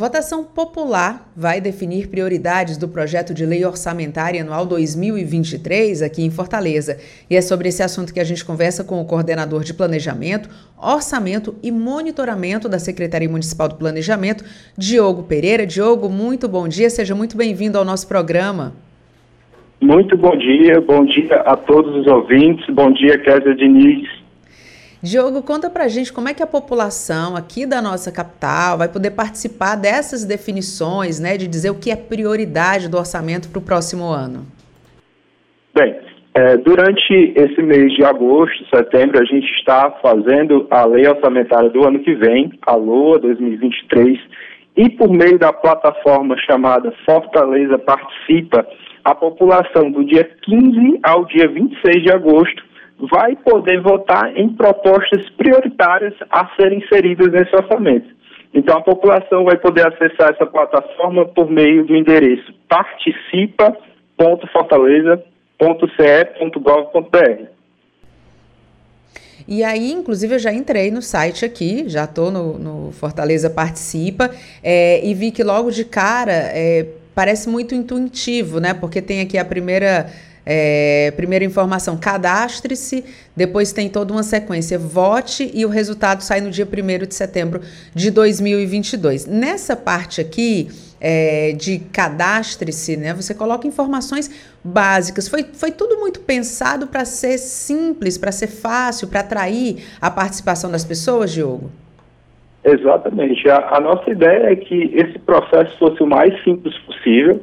Votação popular vai definir prioridades do projeto de lei orçamentária anual 2023 aqui em Fortaleza. E é sobre esse assunto que a gente conversa com o coordenador de planejamento, orçamento e monitoramento da Secretaria Municipal do Planejamento, Diogo Pereira. Diogo, muito bom dia, seja muito bem-vindo ao nosso programa. Muito bom dia, bom dia a todos os ouvintes, bom dia, Kézia Diniz. Diogo, conta pra gente como é que a população aqui da nossa capital vai poder participar dessas definições, né, de dizer o que é prioridade do orçamento para o próximo ano. Bem, é, durante esse mês de agosto, setembro, a gente está fazendo a lei orçamentária do ano que vem, a LOA 2023, e por meio da plataforma chamada Fortaleza Participa, a população do dia 15 ao dia 26 de agosto vai poder votar em propostas prioritárias a serem inseridas nesse orçamento. Então, a população vai poder acessar essa plataforma por meio do endereço participa.fortaleza.ce.gov.br. E aí, inclusive, eu já entrei no site aqui, já estou no, no, Fortaleza Participa, é, e vi que logo de cara é, parece muito intuitivo, né? Porque tem aqui a primeira é, primeira informação, cadastre-se, depois tem toda uma sequência, vote e o resultado sai no dia 1 de setembro de 2022. Nessa parte aqui é, de cadastre-se, né, você coloca informações básicas. Foi, foi tudo muito pensado para ser simples, para ser fácil, para atrair a participação das pessoas, Diogo? Exatamente. A, a, nossa ideia é que esse processo fosse o mais simples possível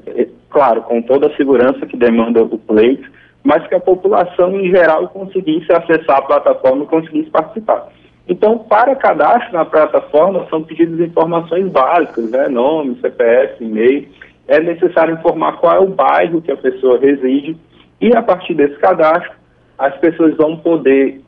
claro, com toda a segurança que demanda o pleito, mas que a população em geral conseguisse acessar a plataforma e conseguisse participar. Então, para cadastro na plataforma, são pedidas informações básicas, né? nome, CPF, e-mail. É necessário informar qual é o bairro que a pessoa reside e, a partir desse cadastro, as pessoas vão poder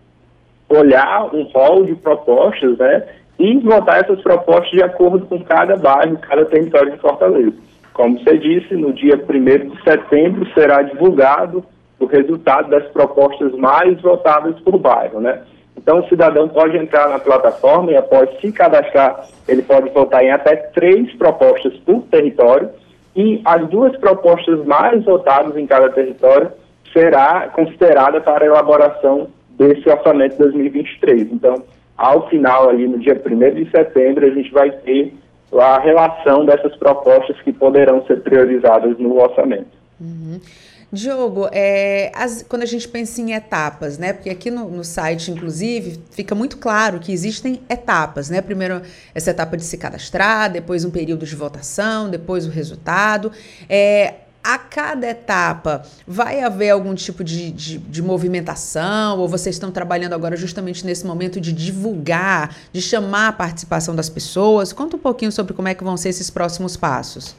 olhar um rol de propostas né? E votar essas propostas de acordo com cada bairro, cada território de Fortaleza. Como você disse, no dia 1 de setembro será divulgado o resultado das propostas mais votadas por bairro, né? Então, o cidadão pode entrar na plataforma e, após se cadastrar, ele pode votar em até três propostas por território e as duas propostas mais votadas em cada território será considerada para a elaboração desse orçamento 2023. Então, ao final, ali no dia 1 de setembro, a gente vai ter a relação dessas propostas que poderão ser priorizadas no orçamento. Uhum. Diogo, é, as, quando a gente pensa em etapas, né? Porque aqui no, no, site, inclusive, fica muito claro que existem etapas, né? Primeiro essa etapa de se cadastrar, depois um período de votação, depois o resultado. É, a cada etapa vai haver algum tipo de, de, de, movimentação ou vocês estão trabalhando agora justamente nesse momento de divulgar, de chamar a participação das pessoas? Conta um pouquinho sobre como é que vão ser esses próximos passos.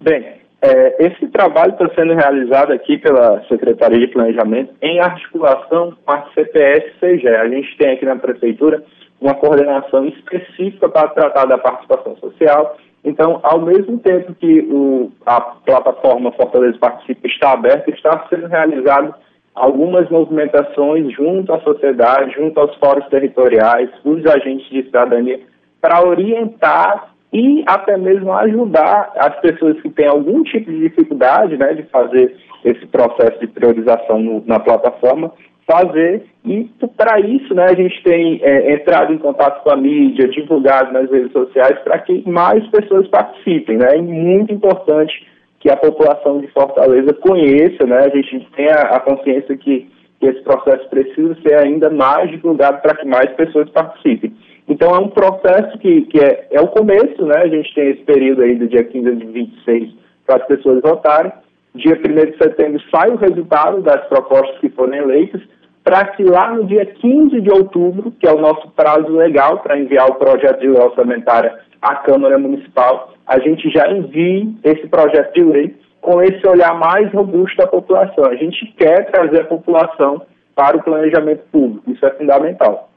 Bem, é, esse trabalho está sendo realizado aqui pela Secretaria de Planejamento em articulação com a CPS-CGE. A gente tem aqui na Prefeitura uma coordenação específica para tratar da participação social então, ao mesmo tempo que o, a plataforma Fortaleza Participa está aberta, está sendo realizado algumas movimentações junto à sociedade, junto aos fóruns territoriais, os agentes de cidadania, para orientar e até mesmo ajudar as pessoas que têm algum tipo de dificuldade né, de fazer esse processo de priorização no, na plataforma, fazer. E para isso, né, a gente tem é, entrado em contato com a mídia, divulgado nas redes sociais para que mais pessoas participem. Né? É muito importante que a população de Fortaleza conheça, né? a gente tenha a consciência que, que esse processo precisa ser ainda mais divulgado para que mais pessoas participem. Então é um processo que, que é, é o começo, né? A gente tem esse período aí do dia 15 a 26 para as pessoas votarem. Dia 1 de setembro sai o resultado das propostas que foram eleitas, para que lá no dia 15 de outubro, que é o nosso prazo legal para enviar o projeto de lei orçamentária à Câmara Municipal, a gente já envie esse projeto de lei com esse olhar mais robusto da população. A gente quer trazer a população para o planejamento público, isso é fundamental.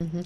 Uhum.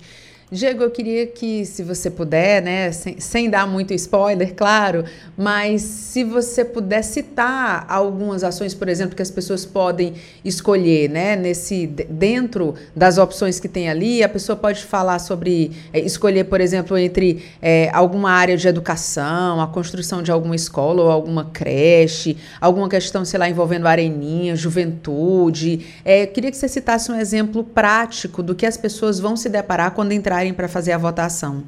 Diego, eu queria que, se você puder, né, sem, sem, dar muito spoiler, claro, mas se você puder citar algumas ações, por exemplo, que as pessoas podem escolher, né, nesse dentro das opções que tem ali, a pessoa pode falar sobre é, escolher, por exemplo, entre é, alguma área de educação, a construção de alguma escola ou alguma creche, alguma questão, sei lá, envolvendo areninha, juventude. É, queria que você citasse um exemplo prático do que as pessoas vão se deparar quando entrar para fazer a votação?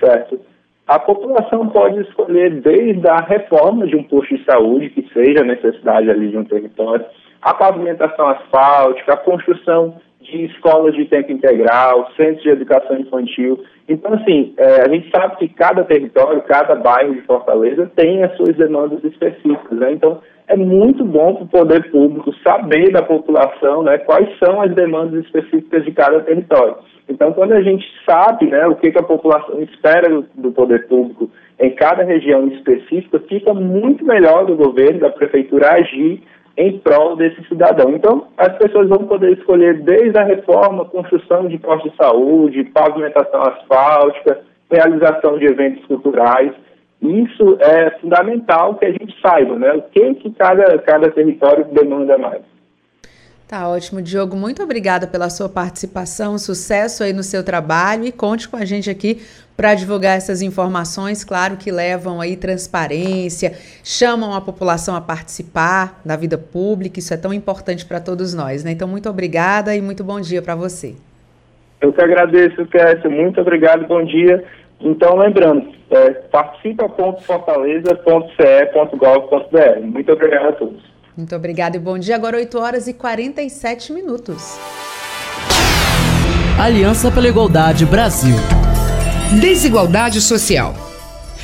Certo. A população pode escolher desde a reforma de um posto de saúde, que seja a necessidade ali de um território, a pavimentação asfáltica, a construção de escolas de tempo integral, centros de educação infantil. Então, assim, é, a gente sabe que cada território, cada bairro de Fortaleza tem as suas demandas específicas, né? Então, é muito bom para o poder público saber da população né, quais são as demandas específicas de cada território. Então, quando a gente sabe né, o que, que a população espera do, do, poder público em cada região específica, fica muito melhor do governo, da prefeitura agir em prol desse cidadão. Então, as pessoas vão poder escolher desde a reforma, construção de postos de saúde, pavimentação asfáltica, realização de eventos culturais. Isso é fundamental que a gente saiba, né? O que, que cada, cada território demanda mais. Tá ótimo, Diogo. Muito obrigada pela sua participação. Sucesso aí no seu trabalho e conte com a gente aqui para divulgar essas informações, claro que levam aí transparência, chamam a população a participar da vida pública. Isso é tão importante para todos nós, né? Então, muito obrigada e muito bom dia para você. Eu que agradeço, Kécia. Muito obrigado, bom dia. Então, lembrando, é, participa.fortaleza.ce.gov.br. Muito obrigado a todos. Muito obrigada e bom dia. Agora 8 horas e 47 minutos. Aliança pela Igualdade Brasil. Desigualdade social.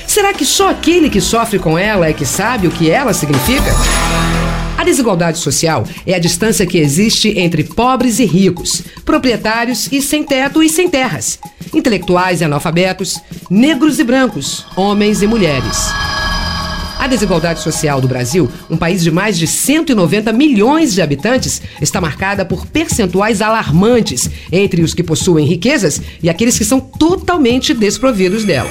Será que só aquele que sofre com ela é que sabe o que ela significa? A desigualdade social é a distância que existe entre pobres e ricos, proprietários e sem teto e sem terras, intelectuais e analfabetos, negros e brancos, homens e mulheres. A desigualdade social do Brasil, um país de mais de 190 milhões de habitantes, está marcada por percentuais alarmantes entre os que possuem riquezas e aqueles que são totalmente desprovidos dela.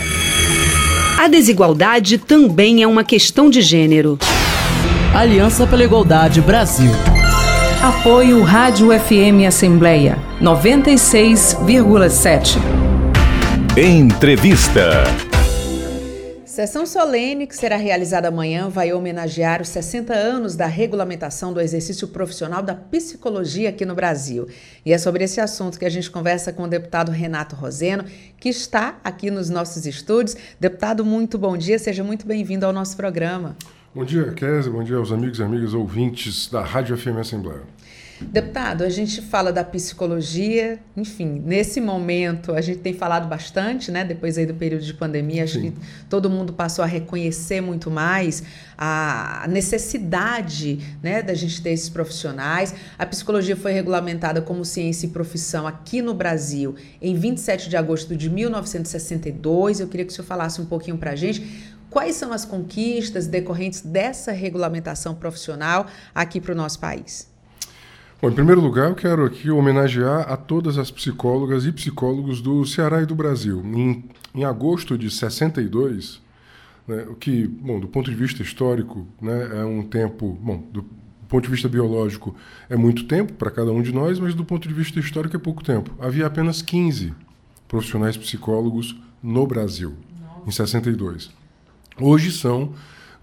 A desigualdade também é uma questão de gênero. Aliança pela Igualdade Brasil. Apoio Rádio FM Assembleia 96,7. Entrevista. Sessão solene que será realizada amanhã vai homenagear os 60 anos da regulamentação do exercício profissional da psicologia aqui no Brasil. E é sobre esse assunto que a gente conversa com o deputado Renato Roseno, que está aqui nos nossos estúdios. Deputado, muito bom dia, seja muito bem-vindo ao nosso programa. Bom dia, Kézia. Bom dia aos amigos e amigas ouvintes da Rádio FM Assembleia. Deputado, a gente fala da psicologia, enfim, nesse momento a gente tem falado bastante, né? Depois aí do período de pandemia, acho Sim. que todo mundo passou a reconhecer muito mais a necessidade, né, da gente ter esses profissionais. A psicologia foi regulamentada como ciência e profissão aqui no Brasil em 27 de agosto de 1962. Eu queria que o senhor falasse um pouquinho para a gente Quais são as conquistas decorrentes dessa regulamentação profissional aqui para o nosso país? Bom, em primeiro lugar, eu quero aqui homenagear a todas as psicólogas e psicólogos do Ceará e do Brasil. Em, em agosto de 62, né, o que, bom, do ponto de vista histórico, né, é um tempo, bom, do ponto de vista biológico é muito tempo para cada um de nós, mas do ponto de vista histórico é pouco tempo. Havia apenas 15 profissionais psicólogos no Brasil, Nossa. em 62. Hoje são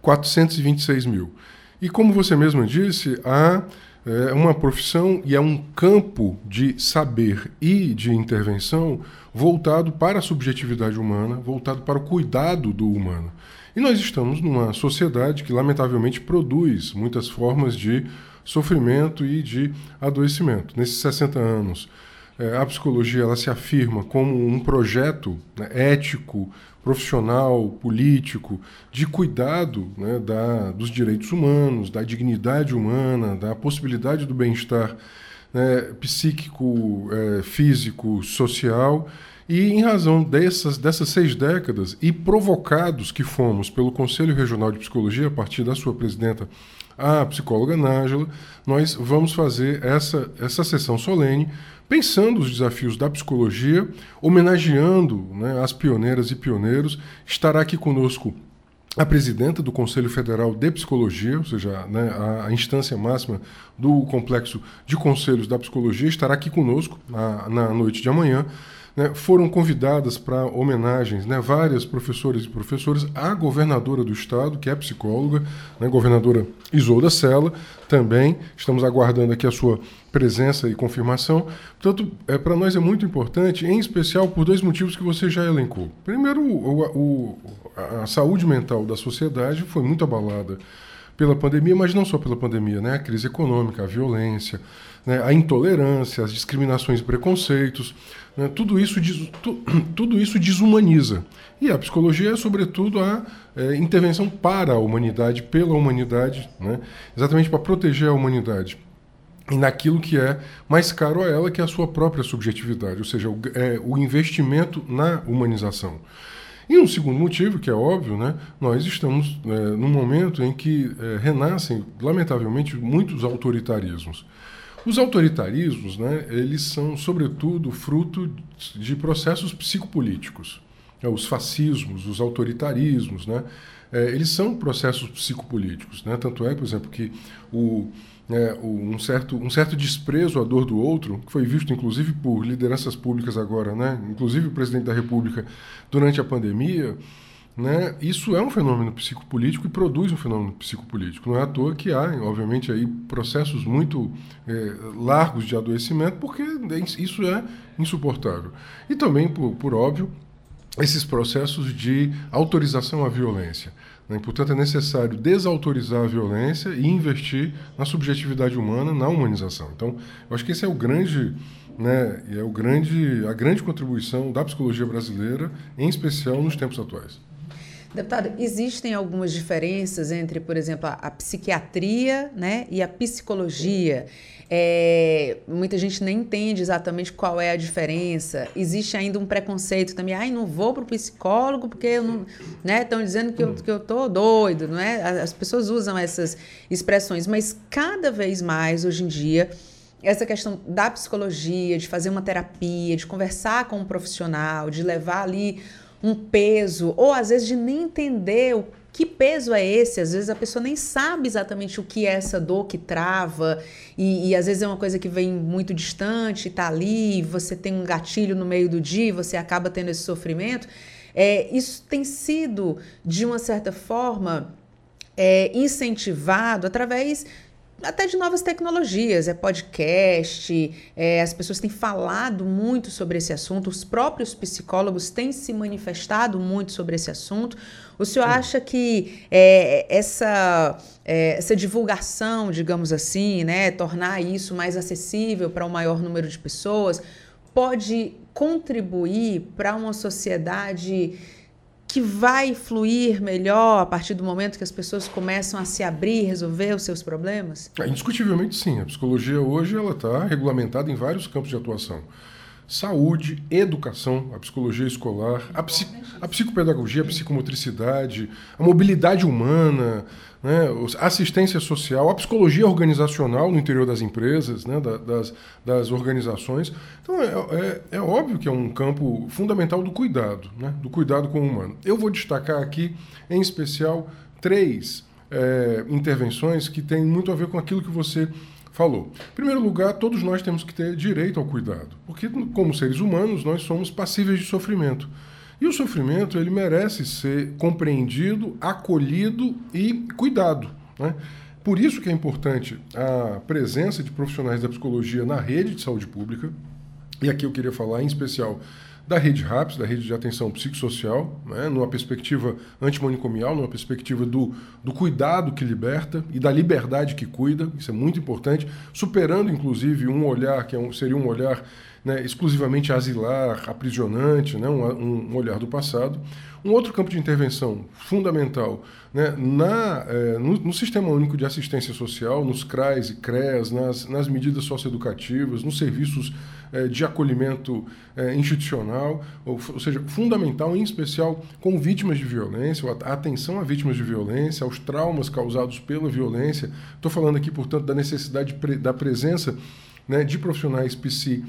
426 mil. E como você mesma disse, há é, uma profissão e é um campo de saber e de intervenção voltado para a subjetividade humana, voltado para o cuidado do humano. E nós estamos numa sociedade que, lamentavelmente, produz muitas formas de sofrimento e de adoecimento. Nesses 60 anos é, a psicologia ela se afirma como um projeto né, ético, profissional, político, de cuidado né, da, dos direitos humanos, da dignidade humana, da possibilidade do bem-estar né, psíquico, é, físico, social. E em razão dessas, dessas seis décadas e provocados que fomos pelo Conselho Regional de Psicologia, a partir da sua presidenta, a psicóloga Nájila, nós vamos fazer essa, essa sessão solene pensando os desafios da psicologia, homenageando né, as pioneiras e pioneiros. Estará aqui conosco a presidenta do Conselho Federal de Psicologia, ou seja, né, a, instância máxima do complexo de conselhos da psicologia, estará aqui conosco na, na noite de amanhã. Né, foram convidadas para homenagens né, várias professoras e professores, a governadora do estado, que é psicóloga, né, governadora Isolda Sela, também. Estamos aguardando aqui a sua presença e confirmação. Portanto, é, para nós é muito importante, em especial por dois motivos que você já elencou. Primeiro, o, o, a saúde mental da sociedade foi muito abalada pela pandemia, mas não só pela pandemia, né? A crise econômica, a violência, né? a intolerância, as discriminações e preconceitos, né? tudo, isso tu, tudo isso desumaniza. E a psicologia é, sobretudo, a é, intervenção para a humanidade, pela humanidade, né? exatamente para proteger a humanidade e naquilo que é mais caro a ela, que é a sua própria subjetividade, ou seja, o, é, o investimento na humanização. E um segundo motivo, que é óbvio, né, nós estamos é, num momento em que é, renascem, lamentavelmente, muitos autoritarismos. Os autoritarismos, né, eles são, sobretudo, fruto de processos psicopolíticos. É, os fascismos, os autoritarismos, né, é, eles são processos psicopolíticos. Né? Tanto é, por exemplo, que o é, um, certo, um certo desprezo à dor do outro, que foi visto inclusive por lideranças públicas agora, né? inclusive o presidente da República durante a pandemia, né? isso é um fenômeno psicopolítico e produz um fenômeno psicopolítico. Não é à toa que há, obviamente, aí processos muito é, largos de adoecimento, porque isso é insuportável. E também, por, por óbvio, esses processos de autorização à violência. Né? Portanto, é necessário desautorizar a violência e investir na subjetividade humana, na humanização. Então, eu acho que esse é o grande, né, é o grande, a grande contribuição da psicologia brasileira, em especial nos tempos atuais. Deputado, existem algumas diferenças entre, por exemplo, a, a psiquiatria né, e a psicologia. É, muita gente nem entende exatamente qual é a diferença. Existe ainda um preconceito também. Ai, não vou para o psicólogo porque estão né, dizendo que eu, que eu tô doido, não é? As pessoas usam essas expressões, mas cada vez mais hoje em dia essa questão da psicologia, de fazer uma terapia, de conversar com um profissional, de levar ali um peso, ou às vezes de nem entender o que peso é esse? Às vezes a pessoa nem sabe exatamente o que é essa dor que trava, e, e às vezes é uma coisa que vem muito distante, está ali, você tem um gatilho no meio do dia, você acaba tendo esse sofrimento. É, isso tem sido, de uma certa forma, é, incentivado através até de novas tecnologias, é podcast, é, as pessoas têm falado muito sobre esse assunto, os próprios psicólogos têm se manifestado muito sobre esse assunto. O senhor Sim. acha que é, essa, é, essa divulgação, digamos assim, né, tornar isso mais acessível para um maior número de pessoas, pode contribuir para uma sociedade que vai fluir melhor a partir do momento que as pessoas começam a se abrir, resolver os seus problemas? É, indiscutivelmente sim. A psicologia hoje ela está regulamentada em vários campos de atuação saúde, educação, a psicologia escolar, a, psi, a psicopedagogia, a psicomotricidade, a mobilidade humana, né, assistência social, a psicologia organizacional no interior das empresas, né, das, das organizações. Então, é, é, é, óbvio que é um campo fundamental do cuidado, né, do cuidado com o humano. Eu vou destacar aqui, em especial, três é, intervenções que têm muito a ver com aquilo que você falou. Em primeiro lugar, todos nós temos que ter direito ao cuidado, porque como seres humanos nós somos passíveis de sofrimento. E o sofrimento ele merece ser compreendido, acolhido e cuidado. Né? Por isso que é importante a presença de profissionais da psicologia na rede de saúde pública. E aqui eu queria falar em especial da rede RAPS, da rede de atenção psicossocial, né, numa perspectiva antimanicomial, numa perspectiva do, do cuidado que liberta e da liberdade que cuida, isso é muito importante, superando inclusive um olhar que é um, seria um olhar né, exclusivamente asilar, aprisionante, né, um, um, olhar do passado. Um outro campo de intervenção fundamental né, na, é, no, no, Sistema Único de Assistência Social, nos CRAs e CREAS, nas, nas medidas socioeducativas, nos serviços de acolhimento é, institucional, ou, seja, fundamental, em especial com vítimas de violência, a atenção a vítimas de violência, aos traumas causados pela violência. Estou falando aqui, portanto, da necessidade da presença né, de profissionais psi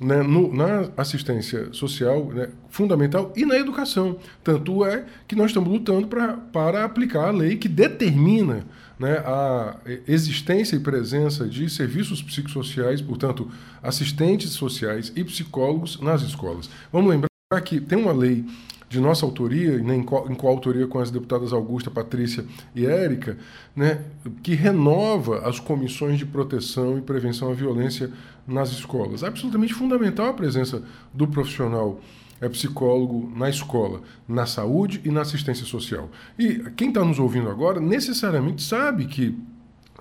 né, no, na assistência social né, fundamental e na educação. Tanto é que nós estamos lutando pra, para aplicar a lei que determina né, a existência e presença de serviços psicossociais, portanto, assistentes sociais e psicólogos nas escolas. Vamos lembrar que tem uma lei de nossa autoria, né, em, co, em coautoria com as deputadas Augusta, Patrícia e Érica, né, que renova as comissões de proteção e prevenção à violência nas escolas. É absolutamente fundamental a presença do profissional é psicólogo na escola, na saúde e na assistência social. E quem está nos ouvindo agora necessariamente sabe que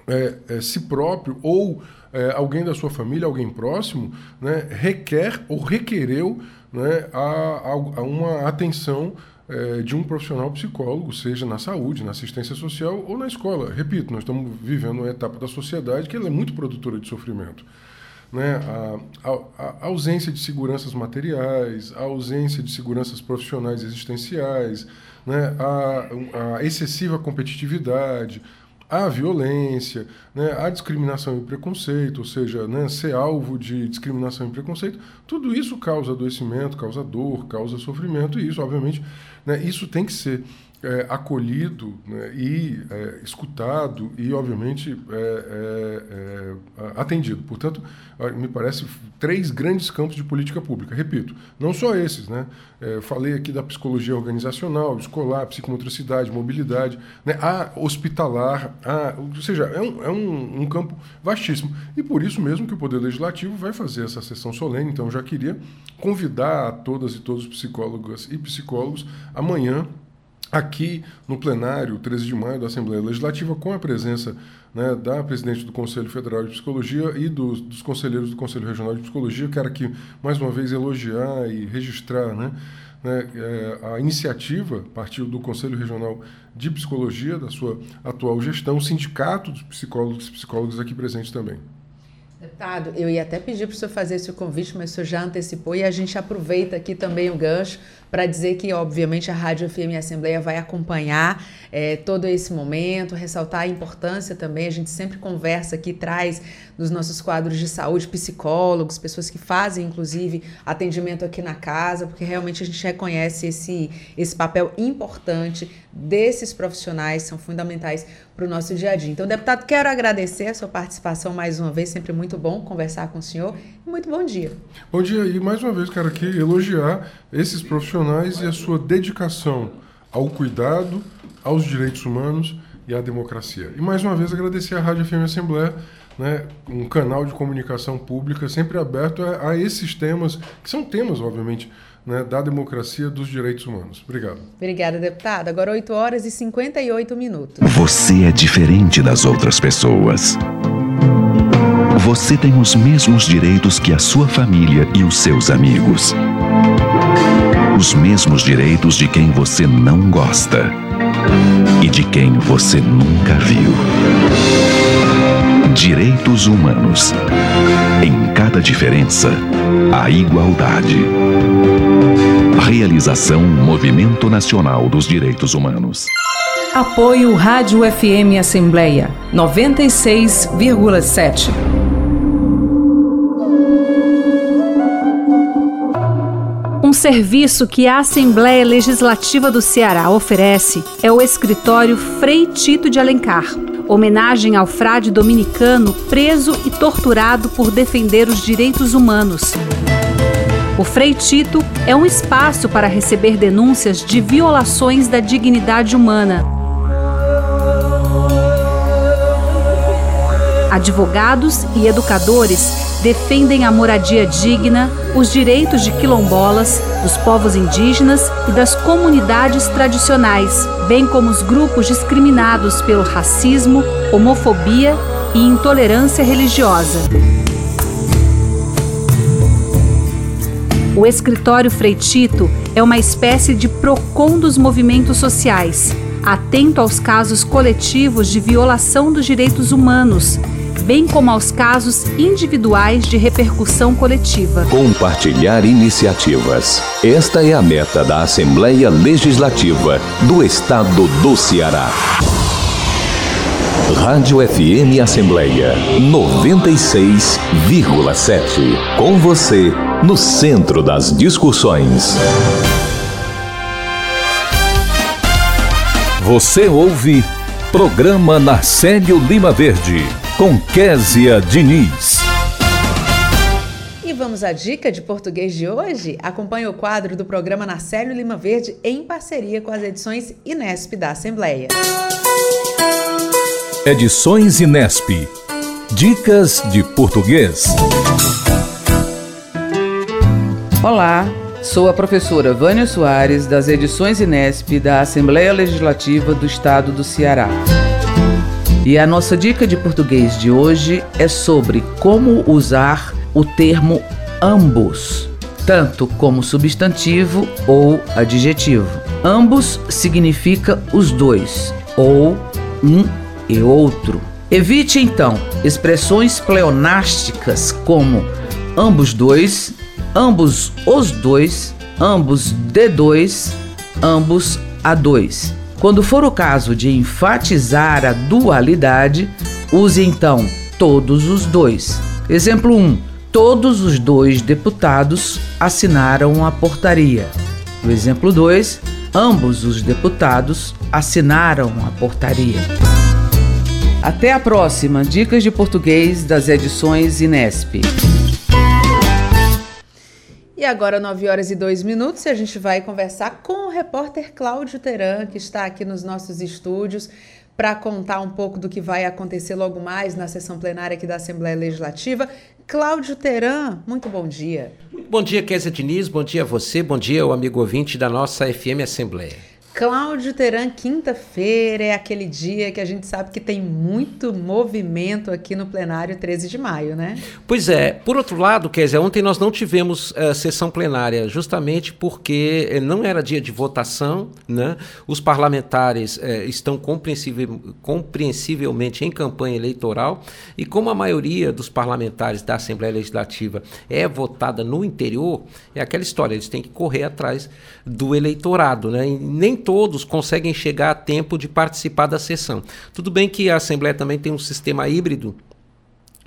é, é, si próprio ou é, alguém da sua família, alguém próximo, né, requer ou requereu né, a, a, uma atenção é, de um profissional psicólogo, seja na saúde, na assistência social ou na escola. Repito, nós estamos vivendo uma etapa da sociedade que é muito produtora de sofrimento né, a, a, a, ausência de seguranças materiais, a ausência de seguranças profissionais existenciais, né, a, a excessiva competitividade, a violência, né, a discriminação e preconceito, ou seja, né, ser alvo de discriminação e preconceito, tudo isso causa adoecimento, causa dor, causa sofrimento, e isso, obviamente, né, isso tem que ser é, acolhido né, e é, escutado e, obviamente, é, é, é atendido. Portanto, me parece três grandes campos de política pública. Repito, não só esses. Né? É, falei aqui da psicologia organizacional, escolar, psicomotricidade, mobilidade, né? a hospitalar, a, ou seja, é, um, é um, um, campo vastíssimo. E por isso mesmo que o Poder Legislativo vai fazer essa sessão solene. Então, eu já queria convidar a todas e todos os psicólogas e psicólogos amanhã aqui no plenário, 13 de maio, da Assembleia Legislativa, com a presença né, da presidente do Conselho Federal de Psicologia e dos, dos, conselheiros do Conselho Regional de Psicologia. Quero aqui, mais uma vez, elogiar e registrar né, né, é, a iniciativa, partiu do Conselho Regional de Psicologia, da sua atual gestão, o Sindicato dos Psicólogos e Psicólogas aqui presentes também. Deputado, eu ia até pedir para o senhor fazer esse convite, mas o senhor já antecipou e a gente aproveita aqui também o gancho para dizer que, obviamente, a Rádio FM Assembleia vai acompanhar é, todo esse momento, ressaltar a importância também. A gente sempre conversa aqui, traz nos nossos quadros de saúde psicólogos, pessoas que fazem, inclusive, atendimento aqui na casa, porque realmente a gente reconhece esse, esse papel importante desses profissionais, são fundamentais para o nosso dia a dia. Então, deputado, quero agradecer a sua participação mais uma vez, sempre muito bom conversar com o senhor. Muito bom dia. Bom dia, e mais uma vez quero aqui elogiar esses profissionais e a sua dedicação ao cuidado, aos direitos humanos e à democracia. E mais uma vez agradecer à Rádio FM Assembleia, né, um canal de comunicação pública sempre aberto a, a esses temas, que são temas, obviamente, né, da democracia dos direitos humanos. Obrigado. Obrigada, deputado. Agora 8 horas e 58 minutos. Você é diferente das outras pessoas. Você tem os mesmos direitos que a sua família e os seus amigos. Os mesmos direitos de quem você não gosta e de quem você nunca viu. Direitos humanos. Em cada diferença, a igualdade. Realização Movimento Nacional dos Direitos Humanos. Apoio Rádio FM Assembleia 96,7. Um serviço que a Assembleia Legislativa do Ceará oferece é o escritório Frei Tito de Alencar, homenagem ao frade dominicano preso e torturado por defender os direitos humanos. O Frei Tito é um espaço para receber denúncias de violações da dignidade humana. Advogados e educadores defendem a moradia digna, os direitos de quilombolas, dos povos indígenas e das comunidades tradicionais, bem como os grupos discriminados pelo racismo, homofobia e intolerância religiosa. O escritório Freitito é uma espécie de PROCON dos movimentos sociais, atento aos casos coletivos de violação dos direitos humanos, bem como aos casos individuais de repercussão coletiva. Compartilhar iniciativas. Esta é a meta da Assembleia Legislativa do Estado do Ceará. Rádio FM Assembleia 96,7. Com você, no centro das discussões. Você ouve Programa Narcélio Lima Verde, com Késia Diniz. E vamos à dica de português de hoje? Acompanhe o quadro do programa Narcélio Lima Verde em parceria com as edições Inesp da Assembleia. Edições Inesp. Dicas de português. Olá, sou a professora Vânia Soares das edições Inesp da Assembleia Legislativa do Estado do Ceará. E a nossa dica de português de hoje é sobre como usar o termo ambos, tanto como substantivo ou adjetivo. Ambos significa os dois, ou um e outro. Evite então expressões pleonásticas como ambos dois, ambos os dois, ambos de dois, ambos a dois. Quando for o caso de enfatizar a dualidade, use então todos os dois. Exemplo 1. Todos os dois deputados assinaram a portaria. No exemplo 2, ambos os deputados assinaram a portaria. Até a próxima Dicas de Português das edições Inesp. E agora, 9 horas e 2 minutos, e a gente vai conversar com o repórter Cláudio Teran, que está aqui nos nossos estúdios, para contar um pouco do que vai acontecer logo mais na sessão plenária aqui da Assembleia Legislativa. Cláudio Teran, muito bom dia. Bom dia, Kézia Diniz, bom dia a você, bom dia ao amigo ouvinte da nossa FM Assembleia. Cláudio Teran, quinta-feira é aquele dia que a gente sabe que tem muito movimento aqui no plenário 13 de maio, né? Pois é. Por outro lado, Kézia, ontem nós não tivemos uh, sessão plenária, justamente porque eh, não era dia de votação, né? Os parlamentares uh, estão compreensivel, compreensivelmente em campanha eleitoral e como a maioria dos parlamentares da Assembleia Legislativa é votada no interior, é aquela história, eles têm que correr atrás do eleitorado, né? E nem todos conseguem chegar a tempo de participar da sessão. Tudo bem que a Assembleia também tem um sistema híbrido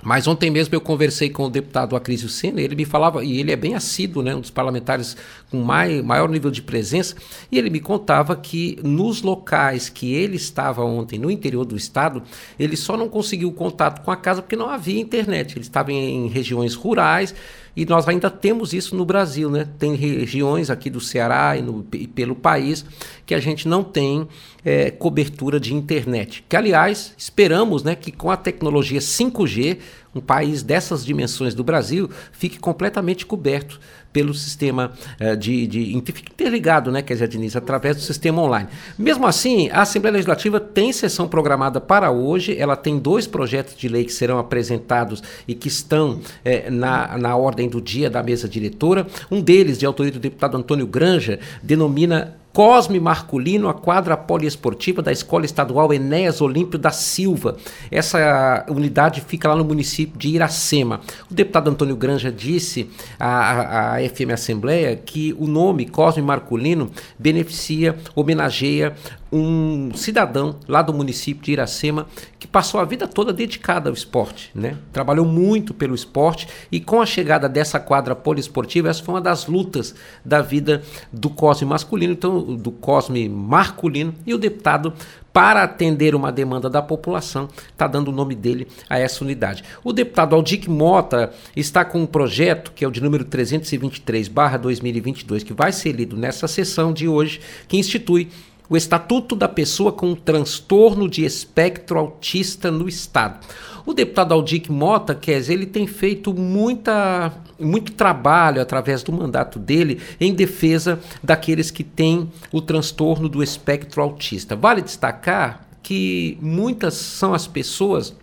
mas ontem mesmo eu conversei com o deputado Acrísio Senna, ele me falava, e ele é bem assíduo, né, um dos parlamentares com mai, maior nível de presença, e ele me contava que nos locais que ele estava ontem, no interior do estado, ele só não conseguiu contato com a casa porque não havia internet. Ele estava em, em regiões rurais, e nós ainda temos isso no Brasil, né? Tem regiões aqui do Ceará e, no, e pelo país que a gente não tem é, cobertura de internet. Que, aliás, esperamos né, que com a tecnologia 5G, um país dessas dimensões do Brasil fique completamente coberto pelo sistema uh, de, de interligado, né, quer dizer, Diniz, através do sistema online. Mesmo assim, a Assembleia Legislativa tem sessão programada para hoje, ela tem dois projetos de lei que serão apresentados e que estão eh, na, na ordem do dia da mesa diretora. Um deles, de autoria do deputado Antônio Granja, denomina Cosme Marculino, a quadra poliesportiva da Escola Estadual Enéas Olímpio da Silva. Essa unidade fica lá no município de Iracema. O deputado Antônio Granja disse à, à FM Assembleia que o nome Cosme Marculino beneficia, homenageia um cidadão lá do município de Iracema que passou a vida toda dedicada ao esporte, né? Trabalhou muito pelo esporte e com a chegada dessa quadra poliesportiva, essa foi uma das lutas da vida do Cosme masculino, então do Cosme masculino e o deputado para atender uma demanda da população, está dando o nome dele a essa unidade. O deputado Aldic Mota está com um projeto, que é o de número 323-2022, que vai ser lido nessa sessão de hoje, que institui o Estatuto da Pessoa com Transtorno de Espectro Autista no Estado. O deputado Aldic Mota, dizer, ele tem feito muita, muito trabalho através do mandato dele em defesa daqueles que têm o transtorno do espectro autista. Vale destacar que muitas são as pessoas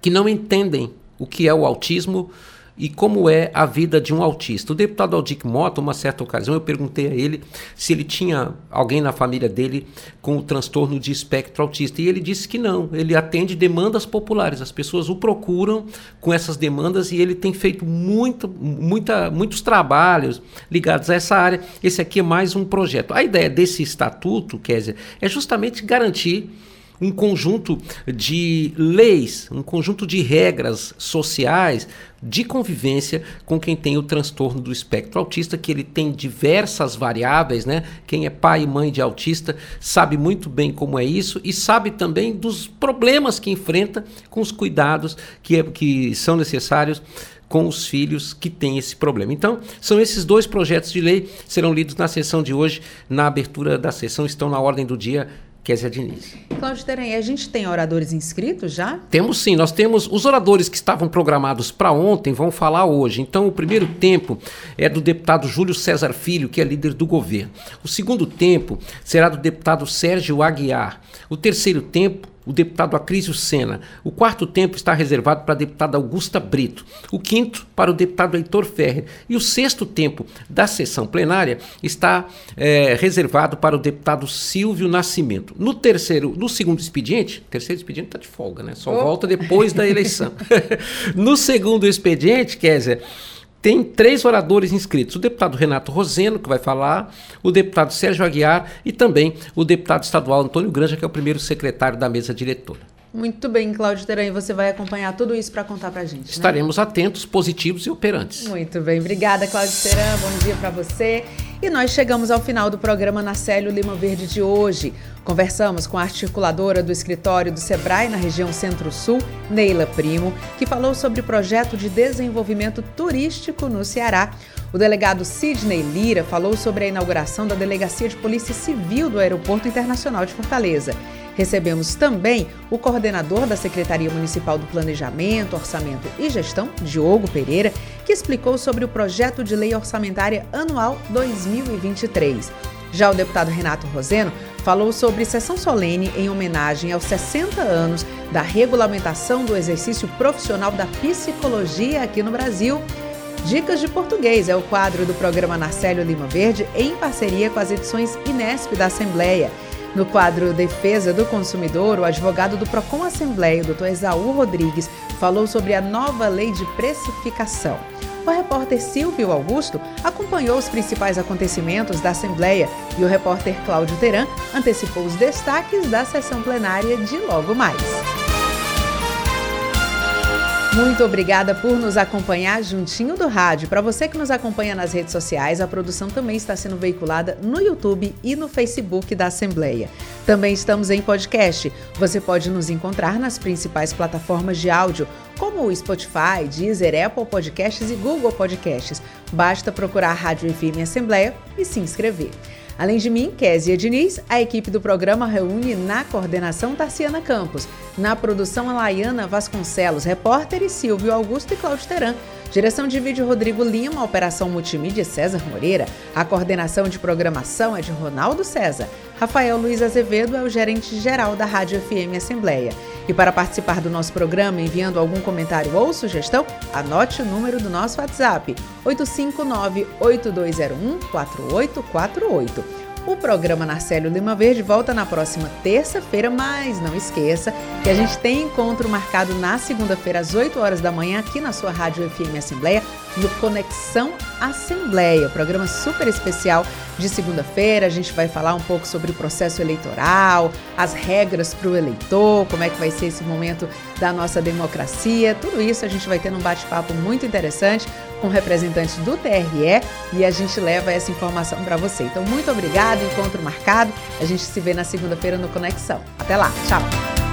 que não entendem o que é o autismo e como é a vida de um autista. O deputado Aldic Mota, uma certa ocasião, eu perguntei a ele se ele tinha alguém na família dele com o transtorno de espectro autista. E ele disse que não, ele atende demandas populares. As pessoas o procuram com essas demandas e ele tem feito muito, muita, muitos trabalhos ligados a essa área. Esse aqui é mais um projeto. A ideia desse estatuto, Kézia, é justamente garantir um conjunto de leis, um conjunto de regras sociais de convivência com quem tem o transtorno do espectro autista, que ele tem diversas variáveis, né? Quem é pai e mãe de autista sabe muito bem como é isso e sabe também dos problemas que enfrenta com os cuidados que, é, que são necessários com os filhos que têm esse problema. Então, são esses dois projetos de lei serão lidos na sessão de hoje, na abertura da sessão, estão na ordem do dia Kézia Diniz. Cláudio Teranha, a gente tem oradores inscritos já? Temos sim, nós temos os oradores que estavam programados para ontem, vão falar hoje. Então, o primeiro tempo é do deputado Júlio César Filho, que é líder do governo. O segundo tempo será do deputado Sérgio Aguiar. O terceiro tempo o deputado Acrísio Sena. O quarto tempo está reservado para a deputada Augusta Brito. O quinto para o deputado Heitor Ferrer. E o sexto tempo da sessão plenária está é, reservado para o deputado Silvio Nascimento. No terceiro, no segundo expediente, terceiro expediente está de folga, né? Só oh. volta depois da eleição. no segundo expediente, quer dizer, tem três oradores inscritos: o deputado Renato Roseno, que vai falar, o deputado Sérgio Aguiar e também o deputado estadual Antônio Granja, que é o primeiro secretário da mesa diretora. Muito bem, Cláudio Teran, você vai acompanhar tudo isso para contar para a gente. Né? Estaremos atentos, positivos e operantes. Muito bem, obrigada, Cláudio Teran. Bom dia para você. E nós chegamos ao final do programa Nacélio Lima Verde de hoje. Conversamos com a articuladora do escritório do Sebrae na região Centro-Sul, Neila Primo, que falou sobre o projeto de desenvolvimento turístico no Ceará. O delegado Sidney Lira falou sobre a inauguração da Delegacia de Polícia Civil do Aeroporto Internacional de Fortaleza. Recebemos também o coordenador da Secretaria Municipal do Planejamento, Orçamento e Gestão, Diogo Pereira, que explicou sobre o projeto de lei orçamentária anual 2023. Já o deputado Renato Roseno falou sobre sessão solene em homenagem aos 60 anos da regulamentação do exercício profissional da psicologia aqui no Brasil. Dicas de Português é o quadro do programa Narcélio Lima Verde em parceria com as edições Inesp da Assembleia. No quadro Defesa do Consumidor, o advogado do Procon Assembleia, o Dr. Exaú Rodrigues, falou sobre a nova lei de precificação. O repórter Silvio Augusto acompanhou os principais acontecimentos da Assembleia e o repórter Cláudio Teran antecipou os destaques da sessão plenária de logo mais. Muito obrigada por nos acompanhar juntinho do rádio. Para você que nos acompanha nas redes sociais, a produção também está sendo veiculada no YouTube e no Facebook da Assembleia. Também estamos em podcast. Você pode nos encontrar nas principais plataformas de áudio, como o Spotify, Deezer, Apple Podcasts e Google Podcasts. Basta procurar a Rádio FM Assembleia e se inscrever. Além de mim, Kézia Diniz, a equipe do programa reúne na coordenação Tarciana Campos, na produção Alaiana Vasconcelos, repórteres Silvio Augusto e Cláudio Teran, direção de vídeo Rodrigo Lima, operação multimídia César Moreira, a coordenação de programação é de Ronaldo César, Rafael Luiz Azevedo é o gerente geral da Rádio FM Assembleia. E para participar do nosso programa enviando algum comentário ou sugestão, anote o número do nosso WhatsApp: 859-8201-4848. O programa Narcélio Lima Verde volta na próxima terça-feira, mas não esqueça que a gente tem encontro marcado na segunda-feira às 8 horas da manhã aqui na sua Rádio FM Assembleia, no Conexão Assembleia, programa super especial de segunda-feira. A gente vai falar um pouco sobre o processo eleitoral, as regras para o eleitor, como é que vai ser esse momento da nossa democracia. Tudo isso a gente vai ter num bate-papo muito interessante com representantes do TRE e a gente leva essa informação para você. Então, muito obrigado, encontro marcado. A gente se vê na segunda-feira no Conexão. Até lá, tchau!